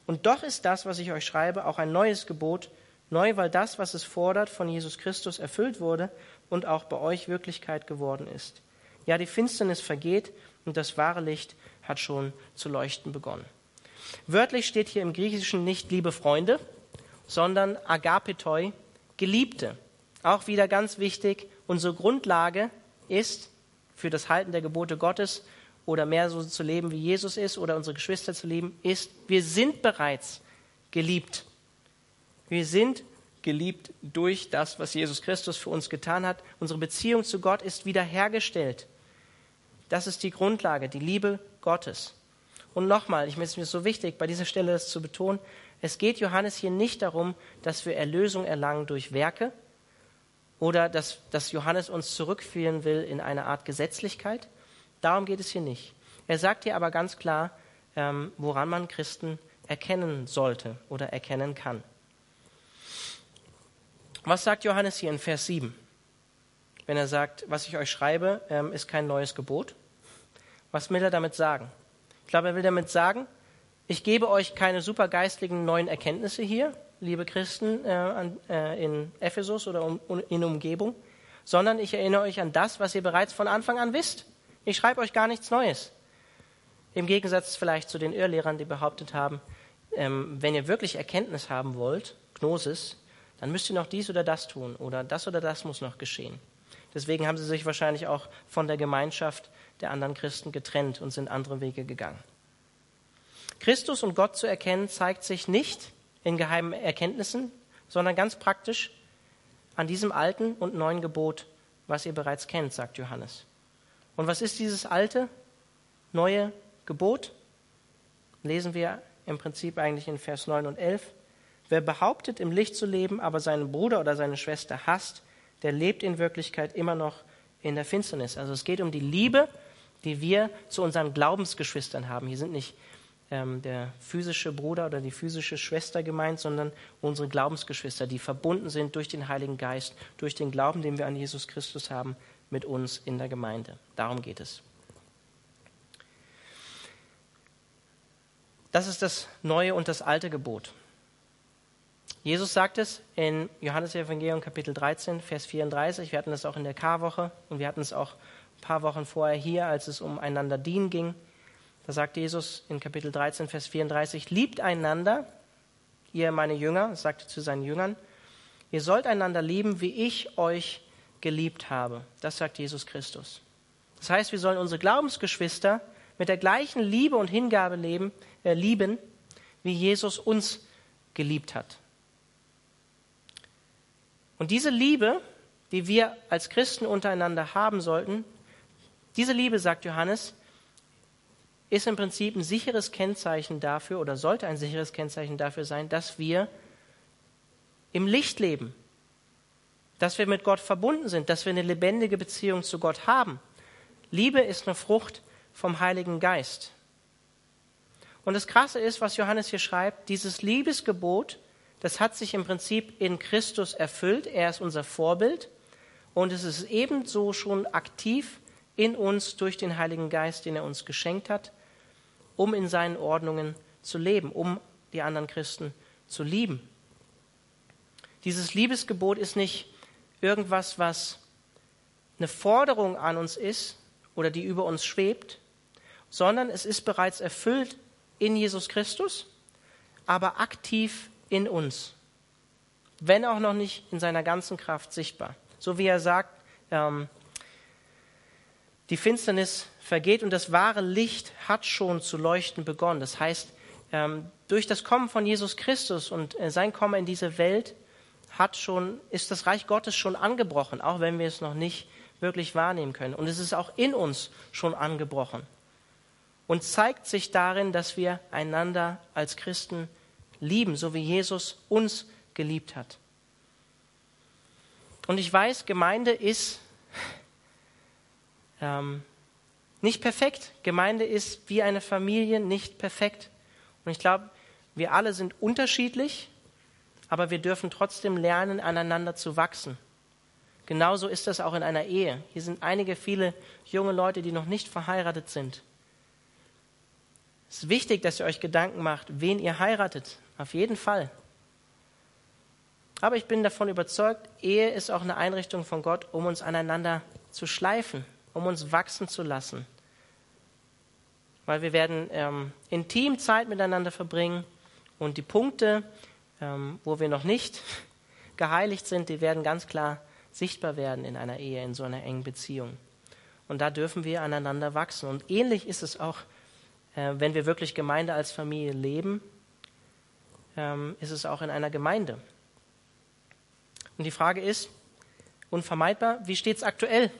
Speaker 1: Und doch ist das, was ich euch schreibe, auch ein neues Gebot, Neu, weil das, was es fordert, von Jesus Christus erfüllt wurde und auch bei euch Wirklichkeit geworden ist. Ja, die Finsternis vergeht und das wahre Licht hat schon zu leuchten begonnen. Wörtlich steht hier im Griechischen nicht liebe Freunde, sondern agapetoi, Geliebte. Auch wieder ganz wichtig, unsere Grundlage ist für das Halten der Gebote Gottes oder mehr so zu leben, wie Jesus ist oder unsere Geschwister zu lieben, ist, wir sind bereits geliebt. Wir sind geliebt durch das, was Jesus Christus für uns getan hat. Unsere Beziehung zu Gott ist wiederhergestellt. Das ist die Grundlage, die Liebe Gottes. Und nochmal, ich finde es mir so wichtig, bei dieser Stelle das zu betonen, es geht Johannes hier nicht darum, dass wir Erlösung erlangen durch Werke oder dass, dass Johannes uns zurückführen will in eine Art Gesetzlichkeit. Darum geht es hier nicht. Er sagt hier aber ganz klar, ähm, woran man Christen erkennen sollte oder erkennen kann. Was sagt Johannes hier in Vers 7? Wenn er sagt, was ich euch schreibe, ähm, ist kein neues Gebot. Was will er damit sagen? Ich glaube, er will damit sagen, ich gebe euch keine supergeistlichen neuen Erkenntnisse hier, liebe Christen äh, äh, in Ephesus oder in Umgebung, sondern ich erinnere euch an das, was ihr bereits von Anfang an wisst. Ich schreibe euch gar nichts Neues. Im Gegensatz vielleicht zu den Irrlehrern, die behauptet haben, ähm, wenn ihr wirklich Erkenntnis haben wollt, Gnosis, dann müsst ihr noch dies oder das tun oder das oder das muss noch geschehen. Deswegen haben sie sich wahrscheinlich auch von der Gemeinschaft der anderen Christen getrennt und sind andere Wege gegangen. Christus und Gott zu erkennen zeigt sich nicht in geheimen Erkenntnissen, sondern ganz praktisch an diesem alten und neuen Gebot, was ihr bereits kennt, sagt Johannes. Und was ist dieses alte, neue Gebot? Lesen wir im Prinzip eigentlich in Vers 9 und 11. Wer behauptet, im Licht zu leben, aber seinen Bruder oder seine Schwester hasst, der lebt in Wirklichkeit immer noch in der Finsternis. Also es geht um die Liebe, die wir zu unseren Glaubensgeschwistern haben. Hier sind nicht ähm, der physische Bruder oder die physische Schwester gemeint, sondern unsere Glaubensgeschwister, die verbunden sind durch den Heiligen Geist, durch den Glauben, den wir an Jesus Christus haben, mit uns in der Gemeinde. Darum geht es. Das ist das neue und das alte Gebot. Jesus sagt es in Johannes Evangelium Kapitel 13, Vers 34. Wir hatten es auch in der Karwoche und wir hatten es auch ein paar Wochen vorher hier, als es um einander dienen ging. Da sagt Jesus in Kapitel 13, Vers 34, liebt einander, ihr meine Jünger, sagte zu seinen Jüngern, ihr sollt einander lieben, wie ich euch geliebt habe. Das sagt Jesus Christus. Das heißt, wir sollen unsere Glaubensgeschwister mit der gleichen Liebe und Hingabe leben, äh, lieben, wie Jesus uns geliebt hat. Und diese Liebe, die wir als Christen untereinander haben sollten, diese Liebe, sagt Johannes, ist im Prinzip ein sicheres Kennzeichen dafür oder sollte ein sicheres Kennzeichen dafür sein, dass wir im Licht leben, dass wir mit Gott verbunden sind, dass wir eine lebendige Beziehung zu Gott haben. Liebe ist eine Frucht vom Heiligen Geist. Und das Krasse ist, was Johannes hier schreibt, dieses Liebesgebot das hat sich im Prinzip in Christus erfüllt. Er ist unser Vorbild und es ist ebenso schon aktiv in uns durch den Heiligen Geist, den er uns geschenkt hat, um in seinen Ordnungen zu leben, um die anderen Christen zu lieben. Dieses Liebesgebot ist nicht irgendwas, was eine Forderung an uns ist oder die über uns schwebt, sondern es ist bereits erfüllt in Jesus Christus, aber aktiv in uns, wenn auch noch nicht in seiner ganzen Kraft sichtbar. So wie er sagt, ähm, die Finsternis vergeht und das wahre Licht hat schon zu leuchten begonnen. Das heißt, ähm, durch das Kommen von Jesus Christus und äh, sein Kommen in diese Welt hat schon, ist das Reich Gottes schon angebrochen, auch wenn wir es noch nicht wirklich wahrnehmen können. Und es ist auch in uns schon angebrochen und zeigt sich darin, dass wir einander als Christen lieben, so wie Jesus uns geliebt hat. Und ich weiß, Gemeinde ist ähm, nicht perfekt. Gemeinde ist wie eine Familie nicht perfekt. Und ich glaube, wir alle sind unterschiedlich, aber wir dürfen trotzdem lernen, aneinander zu wachsen. Genauso ist das auch in einer Ehe. Hier sind einige, viele junge Leute, die noch nicht verheiratet sind. Es ist wichtig, dass ihr euch Gedanken macht, wen ihr heiratet. Auf jeden Fall. Aber ich bin davon überzeugt, Ehe ist auch eine Einrichtung von Gott, um uns aneinander zu schleifen, um uns wachsen zu lassen. Weil wir werden ähm, intim Zeit miteinander verbringen und die Punkte, ähm, wo wir noch nicht [LAUGHS] geheiligt sind, die werden ganz klar sichtbar werden in einer Ehe, in so einer engen Beziehung. Und da dürfen wir aneinander wachsen. Und ähnlich ist es auch, äh, wenn wir wirklich Gemeinde als Familie leben ähm, ist es auch in einer Gemeinde. Und die Frage ist, unvermeidbar, wie steht es aktuell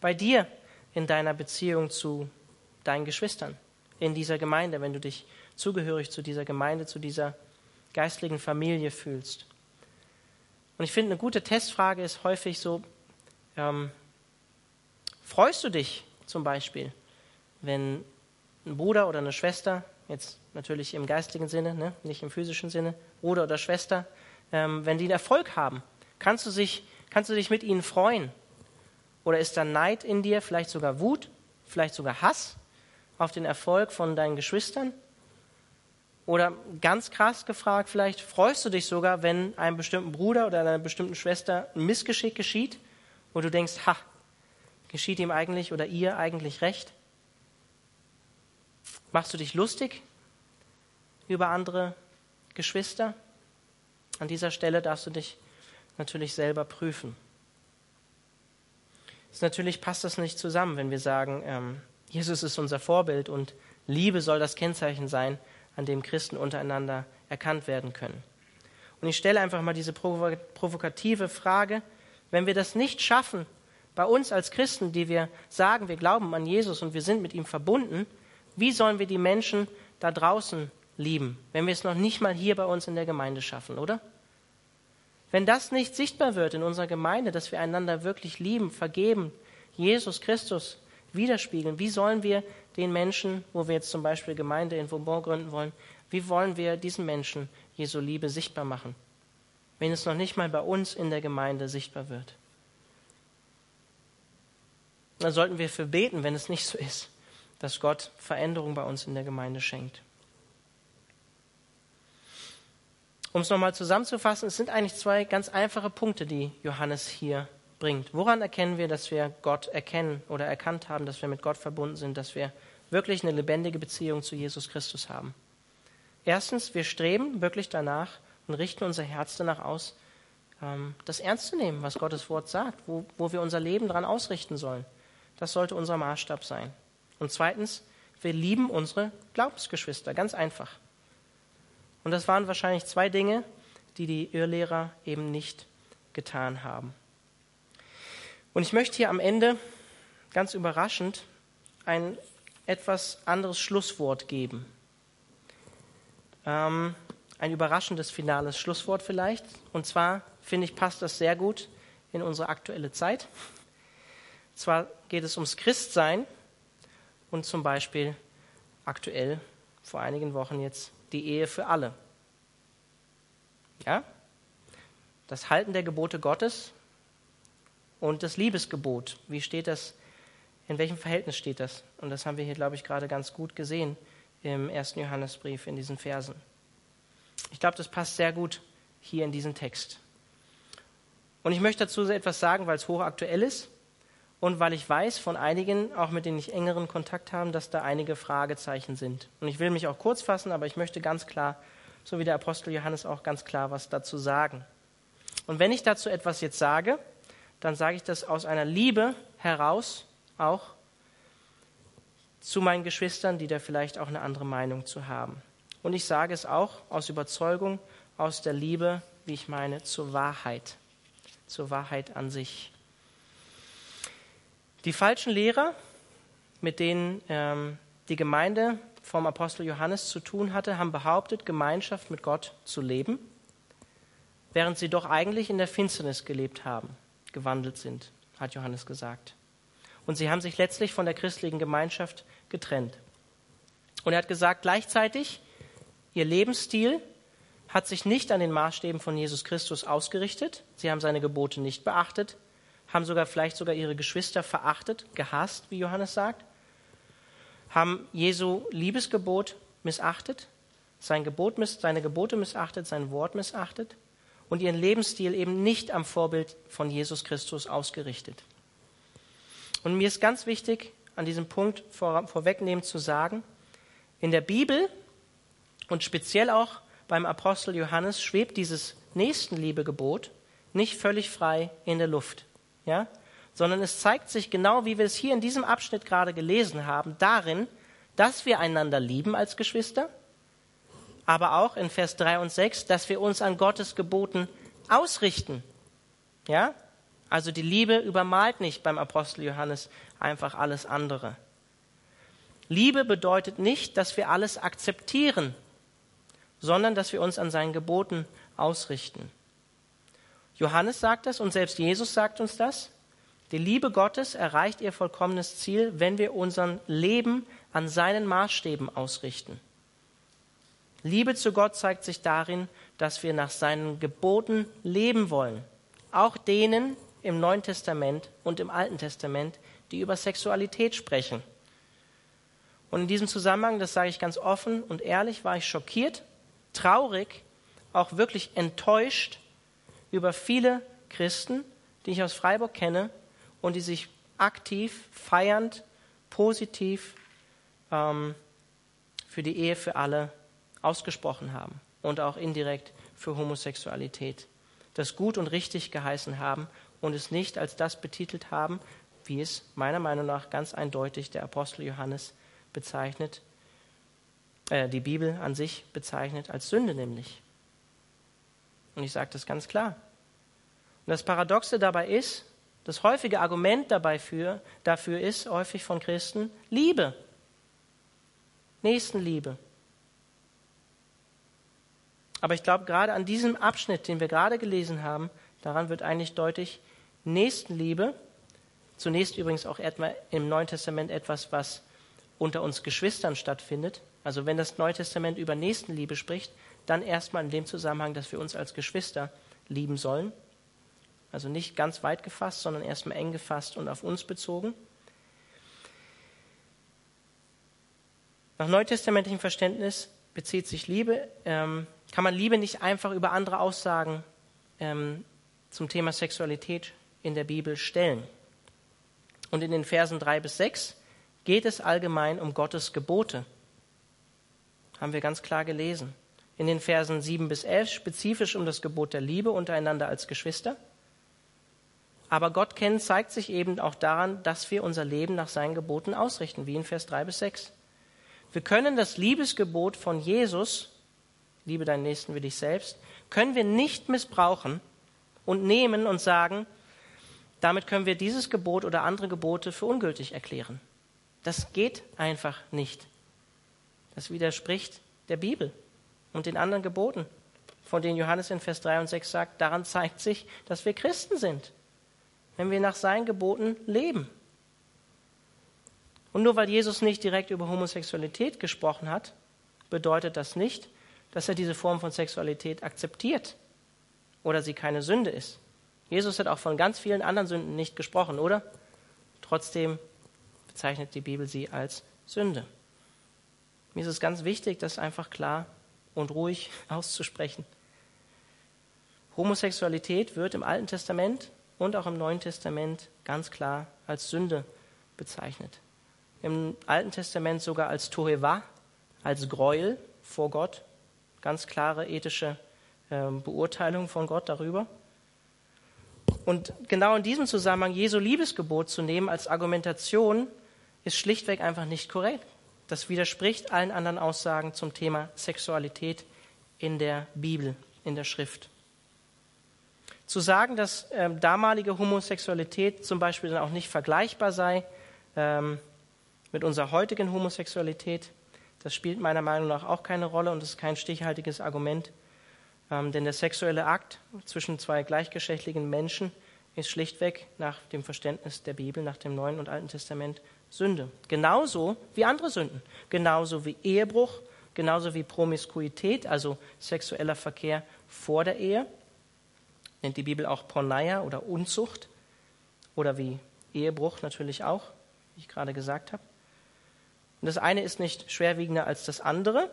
Speaker 1: bei dir in deiner Beziehung zu deinen Geschwistern in dieser Gemeinde, wenn du dich zugehörig zu dieser Gemeinde, zu dieser geistlichen Familie fühlst. Und ich finde, eine gute Testfrage ist häufig so, ähm, freust du dich zum Beispiel, wenn ein Bruder oder eine Schwester, jetzt natürlich im geistigen Sinne, ne, nicht im physischen Sinne, Bruder oder Schwester, ähm, wenn die einen Erfolg haben, kannst du, sich, kannst du dich mit ihnen freuen? Oder ist da Neid in dir, vielleicht sogar Wut, vielleicht sogar Hass auf den Erfolg von deinen Geschwistern? Oder ganz krass gefragt vielleicht, freust du dich sogar, wenn einem bestimmten Bruder oder einer bestimmten Schwester ein Missgeschick geschieht, wo du denkst, ha, geschieht ihm eigentlich oder ihr eigentlich recht? Machst du dich lustig über andere Geschwister? An dieser Stelle darfst du dich natürlich selber prüfen. Ist natürlich passt das nicht zusammen, wenn wir sagen, ähm, Jesus ist unser Vorbild und Liebe soll das Kennzeichen sein, an dem Christen untereinander erkannt werden können. Und ich stelle einfach mal diese provokative Frage, wenn wir das nicht schaffen, bei uns als Christen, die wir sagen, wir glauben an Jesus und wir sind mit ihm verbunden, wie sollen wir die Menschen da draußen lieben, wenn wir es noch nicht mal hier bei uns in der Gemeinde schaffen, oder? Wenn das nicht sichtbar wird in unserer Gemeinde, dass wir einander wirklich lieben, vergeben, Jesus Christus widerspiegeln, wie sollen wir den Menschen, wo wir jetzt zum Beispiel Gemeinde in Vauban gründen wollen, wie wollen wir diesen Menschen Jesu Liebe sichtbar machen, wenn es noch nicht mal bei uns in der Gemeinde sichtbar wird? Dann sollten wir für beten, wenn es nicht so ist, dass Gott Veränderung bei uns in der Gemeinde schenkt. Um es nochmal zusammenzufassen, es sind eigentlich zwei ganz einfache Punkte, die Johannes hier bringt. Woran erkennen wir, dass wir Gott erkennen oder erkannt haben, dass wir mit Gott verbunden sind, dass wir wirklich eine lebendige Beziehung zu Jesus Christus haben? Erstens, wir streben wirklich danach und richten unser Herz danach aus, ähm, das ernst zu nehmen, was Gottes Wort sagt, wo, wo wir unser Leben daran ausrichten sollen. Das sollte unser Maßstab sein. Und zweitens, wir lieben unsere Glaubensgeschwister, ganz einfach. Und das waren wahrscheinlich zwei Dinge, die die Irrlehrer eben nicht getan haben. Und ich möchte hier am Ende ganz überraschend ein etwas anderes Schlusswort geben. Ähm, ein überraschendes finales Schlusswort vielleicht. Und zwar finde ich, passt das sehr gut in unsere aktuelle Zeit. Zwar geht es ums Christsein und zum Beispiel aktuell vor einigen Wochen jetzt die Ehe für alle. Ja? Das Halten der Gebote Gottes und das Liebesgebot. Wie steht das? In welchem Verhältnis steht das? Und das haben wir hier, glaube ich, gerade ganz gut gesehen im ersten Johannesbrief in diesen Versen. Ich glaube, das passt sehr gut hier in diesen Text. Und ich möchte dazu etwas sagen, weil es hochaktuell ist und weil ich weiß von einigen, auch mit denen ich engeren Kontakt habe, dass da einige Fragezeichen sind. Und ich will mich auch kurz fassen, aber ich möchte ganz klar, so wie der Apostel Johannes auch ganz klar was dazu sagen. Und wenn ich dazu etwas jetzt sage, dann sage ich das aus einer Liebe heraus auch zu meinen Geschwistern, die da vielleicht auch eine andere Meinung zu haben. Und ich sage es auch aus Überzeugung, aus der Liebe, wie ich meine, zur Wahrheit, zur Wahrheit an sich. Die falschen Lehrer, mit denen ähm, die Gemeinde vom Apostel Johannes zu tun hatte, haben behauptet, Gemeinschaft mit Gott zu leben, während sie doch eigentlich in der Finsternis gelebt haben gewandelt sind, hat Johannes gesagt. Und sie haben sich letztlich von der christlichen Gemeinschaft getrennt. Und er hat gesagt, gleichzeitig, ihr Lebensstil hat sich nicht an den Maßstäben von Jesus Christus ausgerichtet. Sie haben seine Gebote nicht beachtet, haben sogar vielleicht sogar ihre Geschwister verachtet, gehasst, wie Johannes sagt, haben Jesu Liebesgebot missachtet, sein Gebot, seine Gebote missachtet, sein Wort missachtet und ihren Lebensstil eben nicht am Vorbild von Jesus Christus ausgerichtet. Und mir ist ganz wichtig, an diesem Punkt vor, vorwegnehmen zu sagen, in der Bibel und speziell auch beim Apostel Johannes schwebt dieses Nächstenliebegebot nicht völlig frei in der Luft, ja? sondern es zeigt sich genau, wie wir es hier in diesem Abschnitt gerade gelesen haben, darin, dass wir einander lieben als Geschwister, aber auch in Vers 3 und 6, dass wir uns an Gottes Geboten ausrichten. Ja? Also die Liebe übermalt nicht beim Apostel Johannes einfach alles andere. Liebe bedeutet nicht, dass wir alles akzeptieren, sondern dass wir uns an seinen Geboten ausrichten. Johannes sagt das und selbst Jesus sagt uns das. Die Liebe Gottes erreicht ihr vollkommenes Ziel, wenn wir unser Leben an seinen Maßstäben ausrichten. Liebe zu Gott zeigt sich darin, dass wir nach seinen Geboten leben wollen. Auch denen im Neuen Testament und im Alten Testament, die über Sexualität sprechen. Und in diesem Zusammenhang, das sage ich ganz offen und ehrlich, war ich schockiert, traurig, auch wirklich enttäuscht über viele Christen, die ich aus Freiburg kenne und die sich aktiv, feiernd, positiv ähm, für die Ehe für alle ausgesprochen haben und auch indirekt für Homosexualität, das gut und richtig geheißen haben und es nicht als das betitelt haben, wie es meiner Meinung nach ganz eindeutig der Apostel Johannes bezeichnet, äh, die Bibel an sich bezeichnet als Sünde nämlich. Und ich sage das ganz klar. Und das Paradoxe dabei ist, das häufige Argument dabei für, dafür ist häufig von Christen Liebe. Nächstenliebe. Aber ich glaube, gerade an diesem Abschnitt, den wir gerade gelesen haben, daran wird eigentlich deutlich, Nächstenliebe, zunächst übrigens auch im Neuen Testament etwas, was unter uns Geschwistern stattfindet. Also wenn das Neue Testament über Nächstenliebe spricht, dann erstmal in dem Zusammenhang, dass wir uns als Geschwister lieben sollen. Also nicht ganz weit gefasst, sondern erstmal eng gefasst und auf uns bezogen. Nach neutestamentlichem Verständnis bezieht sich Liebe, ähm, kann man Liebe nicht einfach über andere Aussagen ähm, zum Thema Sexualität in der Bibel stellen. Und in den Versen drei bis sechs geht es allgemein um Gottes Gebote. Haben wir ganz klar gelesen. In den Versen sieben bis elf spezifisch um das Gebot der Liebe untereinander als Geschwister. Aber Gott kennen zeigt sich eben auch daran, dass wir unser Leben nach seinen Geboten ausrichten, wie in Vers 3 bis 6. Wir können das Liebesgebot von Jesus, liebe deinen Nächsten wie dich selbst, können wir nicht missbrauchen und nehmen und sagen, damit können wir dieses Gebot oder andere Gebote für ungültig erklären. Das geht einfach nicht. Das widerspricht der Bibel und den anderen Geboten, von denen Johannes in Vers 3 und 6 sagt, daran zeigt sich, dass wir Christen sind wenn wir nach seinen Geboten leben. Und nur weil Jesus nicht direkt über Homosexualität gesprochen hat, bedeutet das nicht, dass er diese Form von Sexualität akzeptiert oder sie keine Sünde ist. Jesus hat auch von ganz vielen anderen Sünden nicht gesprochen, oder? Trotzdem bezeichnet die Bibel sie als Sünde. Mir ist es ganz wichtig, das einfach klar und ruhig auszusprechen. Homosexualität wird im Alten Testament und auch im Neuen Testament ganz klar als Sünde bezeichnet. Im Alten Testament sogar als Toheva, als Gräuel vor Gott. Ganz klare ethische äh, Beurteilung von Gott darüber. Und genau in diesem Zusammenhang Jesu Liebesgebot zu nehmen als Argumentation ist schlichtweg einfach nicht korrekt. Das widerspricht allen anderen Aussagen zum Thema Sexualität in der Bibel, in der Schrift zu sagen, dass ähm, damalige Homosexualität zum Beispiel dann auch nicht vergleichbar sei ähm, mit unserer heutigen Homosexualität, das spielt meiner Meinung nach auch keine Rolle und ist kein stichhaltiges Argument. Ähm, denn der sexuelle Akt zwischen zwei gleichgeschlechtlichen Menschen ist schlichtweg nach dem Verständnis der Bibel, nach dem Neuen und Alten Testament Sünde. Genauso wie andere Sünden. Genauso wie Ehebruch, genauso wie Promiskuität, also sexueller Verkehr vor der Ehe nennt die Bibel auch Porneia oder Unzucht oder wie Ehebruch natürlich auch, wie ich gerade gesagt habe. Und das eine ist nicht schwerwiegender als das andere.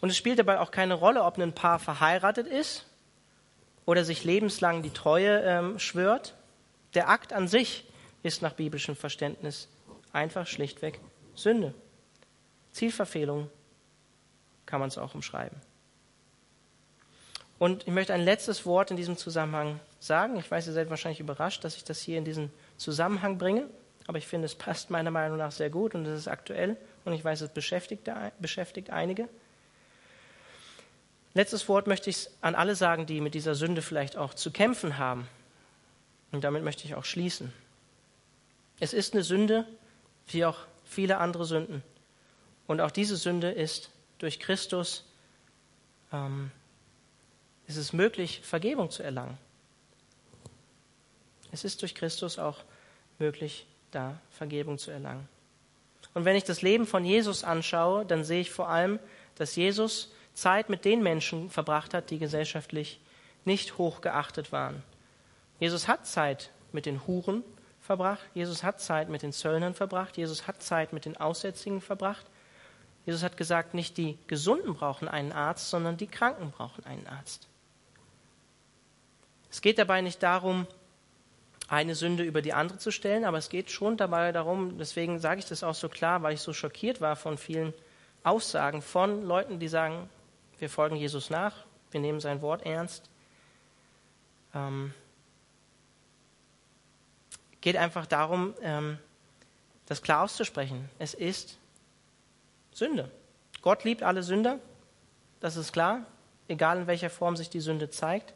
Speaker 1: Und es spielt dabei auch keine Rolle, ob ein Paar verheiratet ist oder sich lebenslang die Treue ähm, schwört. Der Akt an sich ist nach biblischem Verständnis einfach schlichtweg Sünde. Zielverfehlung kann man es auch umschreiben. Und ich möchte ein letztes Wort in diesem Zusammenhang sagen. Ich weiß, ihr seid wahrscheinlich überrascht, dass ich das hier in diesen Zusammenhang bringe, aber ich finde, es passt meiner Meinung nach sehr gut und es ist aktuell und ich weiß, es beschäftigt, beschäftigt einige. Letztes Wort möchte ich an alle sagen, die mit dieser Sünde vielleicht auch zu kämpfen haben. Und damit möchte ich auch schließen. Es ist eine Sünde, wie auch viele andere Sünden. Und auch diese Sünde ist durch Christus, ähm, ist es möglich, Vergebung zu erlangen. Es ist durch Christus auch möglich, da Vergebung zu erlangen. Und wenn ich das Leben von Jesus anschaue, dann sehe ich vor allem, dass Jesus Zeit mit den Menschen verbracht hat, die gesellschaftlich nicht hoch geachtet waren. Jesus hat Zeit mit den Huren verbracht, Jesus hat Zeit mit den Zöllnern verbracht, Jesus hat Zeit mit den Aussätzigen verbracht. Jesus hat gesagt, nicht die Gesunden brauchen einen Arzt, sondern die Kranken brauchen einen Arzt. Es geht dabei nicht darum, eine Sünde über die andere zu stellen, aber es geht schon dabei darum, deswegen sage ich das auch so klar, weil ich so schockiert war von vielen Aussagen von Leuten, die sagen, wir folgen Jesus nach, wir nehmen sein Wort ernst. Ähm, geht einfach darum, ähm, das klar auszusprechen. Es ist Sünde. Gott liebt alle Sünder, das ist klar, egal in welcher Form sich die Sünde zeigt.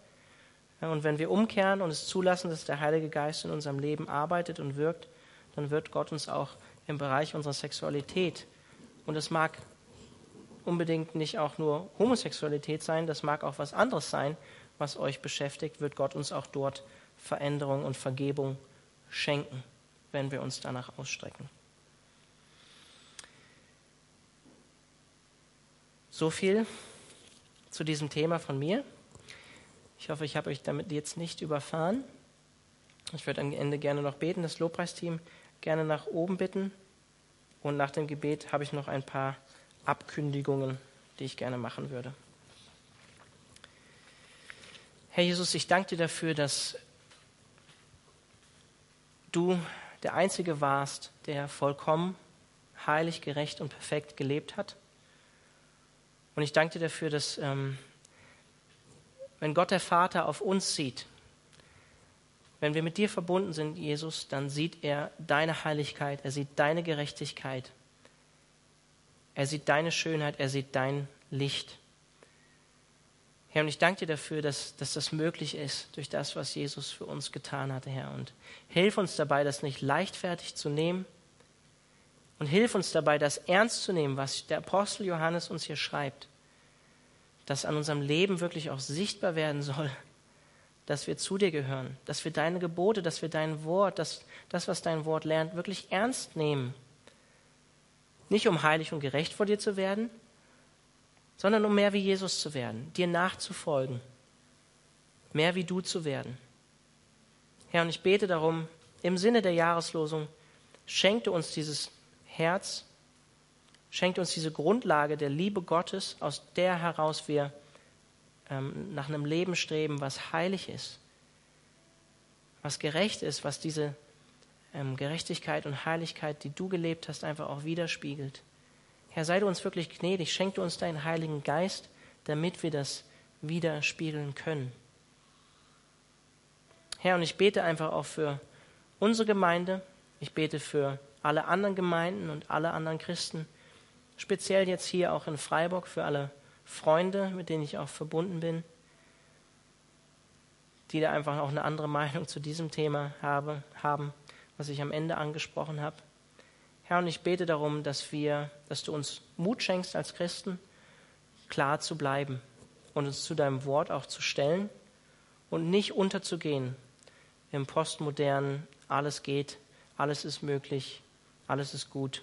Speaker 1: Und wenn wir umkehren und es zulassen, dass der Heilige Geist in unserem Leben arbeitet und wirkt, dann wird Gott uns auch im Bereich unserer Sexualität, und es mag unbedingt nicht auch nur Homosexualität sein, das mag auch was anderes sein, was euch beschäftigt, wird Gott uns auch dort Veränderung und Vergebung schenken, wenn wir uns danach ausstrecken. So viel zu diesem Thema von mir. Ich hoffe, ich habe euch damit jetzt nicht überfahren. Ich würde am Ende gerne noch beten, das Lobpreisteam gerne nach oben bitten. Und nach dem Gebet habe ich noch ein paar Abkündigungen, die ich gerne machen würde. Herr Jesus, ich danke dir dafür, dass du der Einzige warst, der vollkommen, heilig, gerecht und perfekt gelebt hat. Und ich danke dir dafür, dass ähm, wenn Gott der Vater auf uns sieht, wenn wir mit dir verbunden sind, Jesus, dann sieht er deine Heiligkeit, er sieht deine Gerechtigkeit, er sieht deine Schönheit, er sieht dein Licht. Herr, und ich danke dir dafür, dass, dass das möglich ist durch das, was Jesus für uns getan hat, Herr. Und hilf uns dabei, das nicht leichtfertig zu nehmen. Und hilf uns dabei, das ernst zu nehmen, was der Apostel Johannes uns hier schreibt dass an unserem Leben wirklich auch sichtbar werden soll, dass wir zu dir gehören, dass wir deine Gebote, dass wir dein Wort, dass das, was dein Wort lernt, wirklich ernst nehmen. Nicht um heilig und gerecht vor dir zu werden, sondern um mehr wie Jesus zu werden, dir nachzufolgen, mehr wie du zu werden. Herr, und ich bete darum, im Sinne der Jahreslosung, schenkte uns dieses Herz, schenkt uns diese Grundlage der Liebe Gottes, aus der heraus wir ähm, nach einem Leben streben, was heilig ist, was gerecht ist, was diese ähm, Gerechtigkeit und Heiligkeit, die du gelebt hast, einfach auch widerspiegelt. Herr, sei du uns wirklich gnädig, schenk du uns deinen Heiligen Geist, damit wir das widerspiegeln können. Herr, und ich bete einfach auch für unsere Gemeinde, ich bete für alle anderen Gemeinden und alle anderen Christen, Speziell jetzt hier auch in Freiburg für alle Freunde, mit denen ich auch verbunden bin, die da einfach auch eine andere [LAUGHS] Meinung zu diesem Thema habe, haben, was ich am Ende angesprochen habe. Herr, und ich bete darum, dass wir, dass du uns Mut schenkst als Christen, klar zu bleiben und uns zu deinem Wort auch zu stellen und nicht unterzugehen im postmodernen, alles geht, alles ist möglich, alles ist gut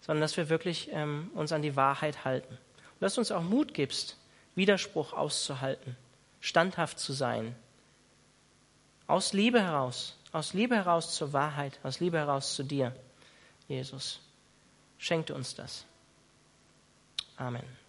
Speaker 1: sondern dass wir wirklich ähm, uns an die Wahrheit halten. Und dass du uns auch Mut gibst, Widerspruch auszuhalten, standhaft zu sein. Aus Liebe heraus, aus Liebe heraus zur Wahrheit, aus Liebe heraus zu dir, Jesus. Schenke uns das. Amen.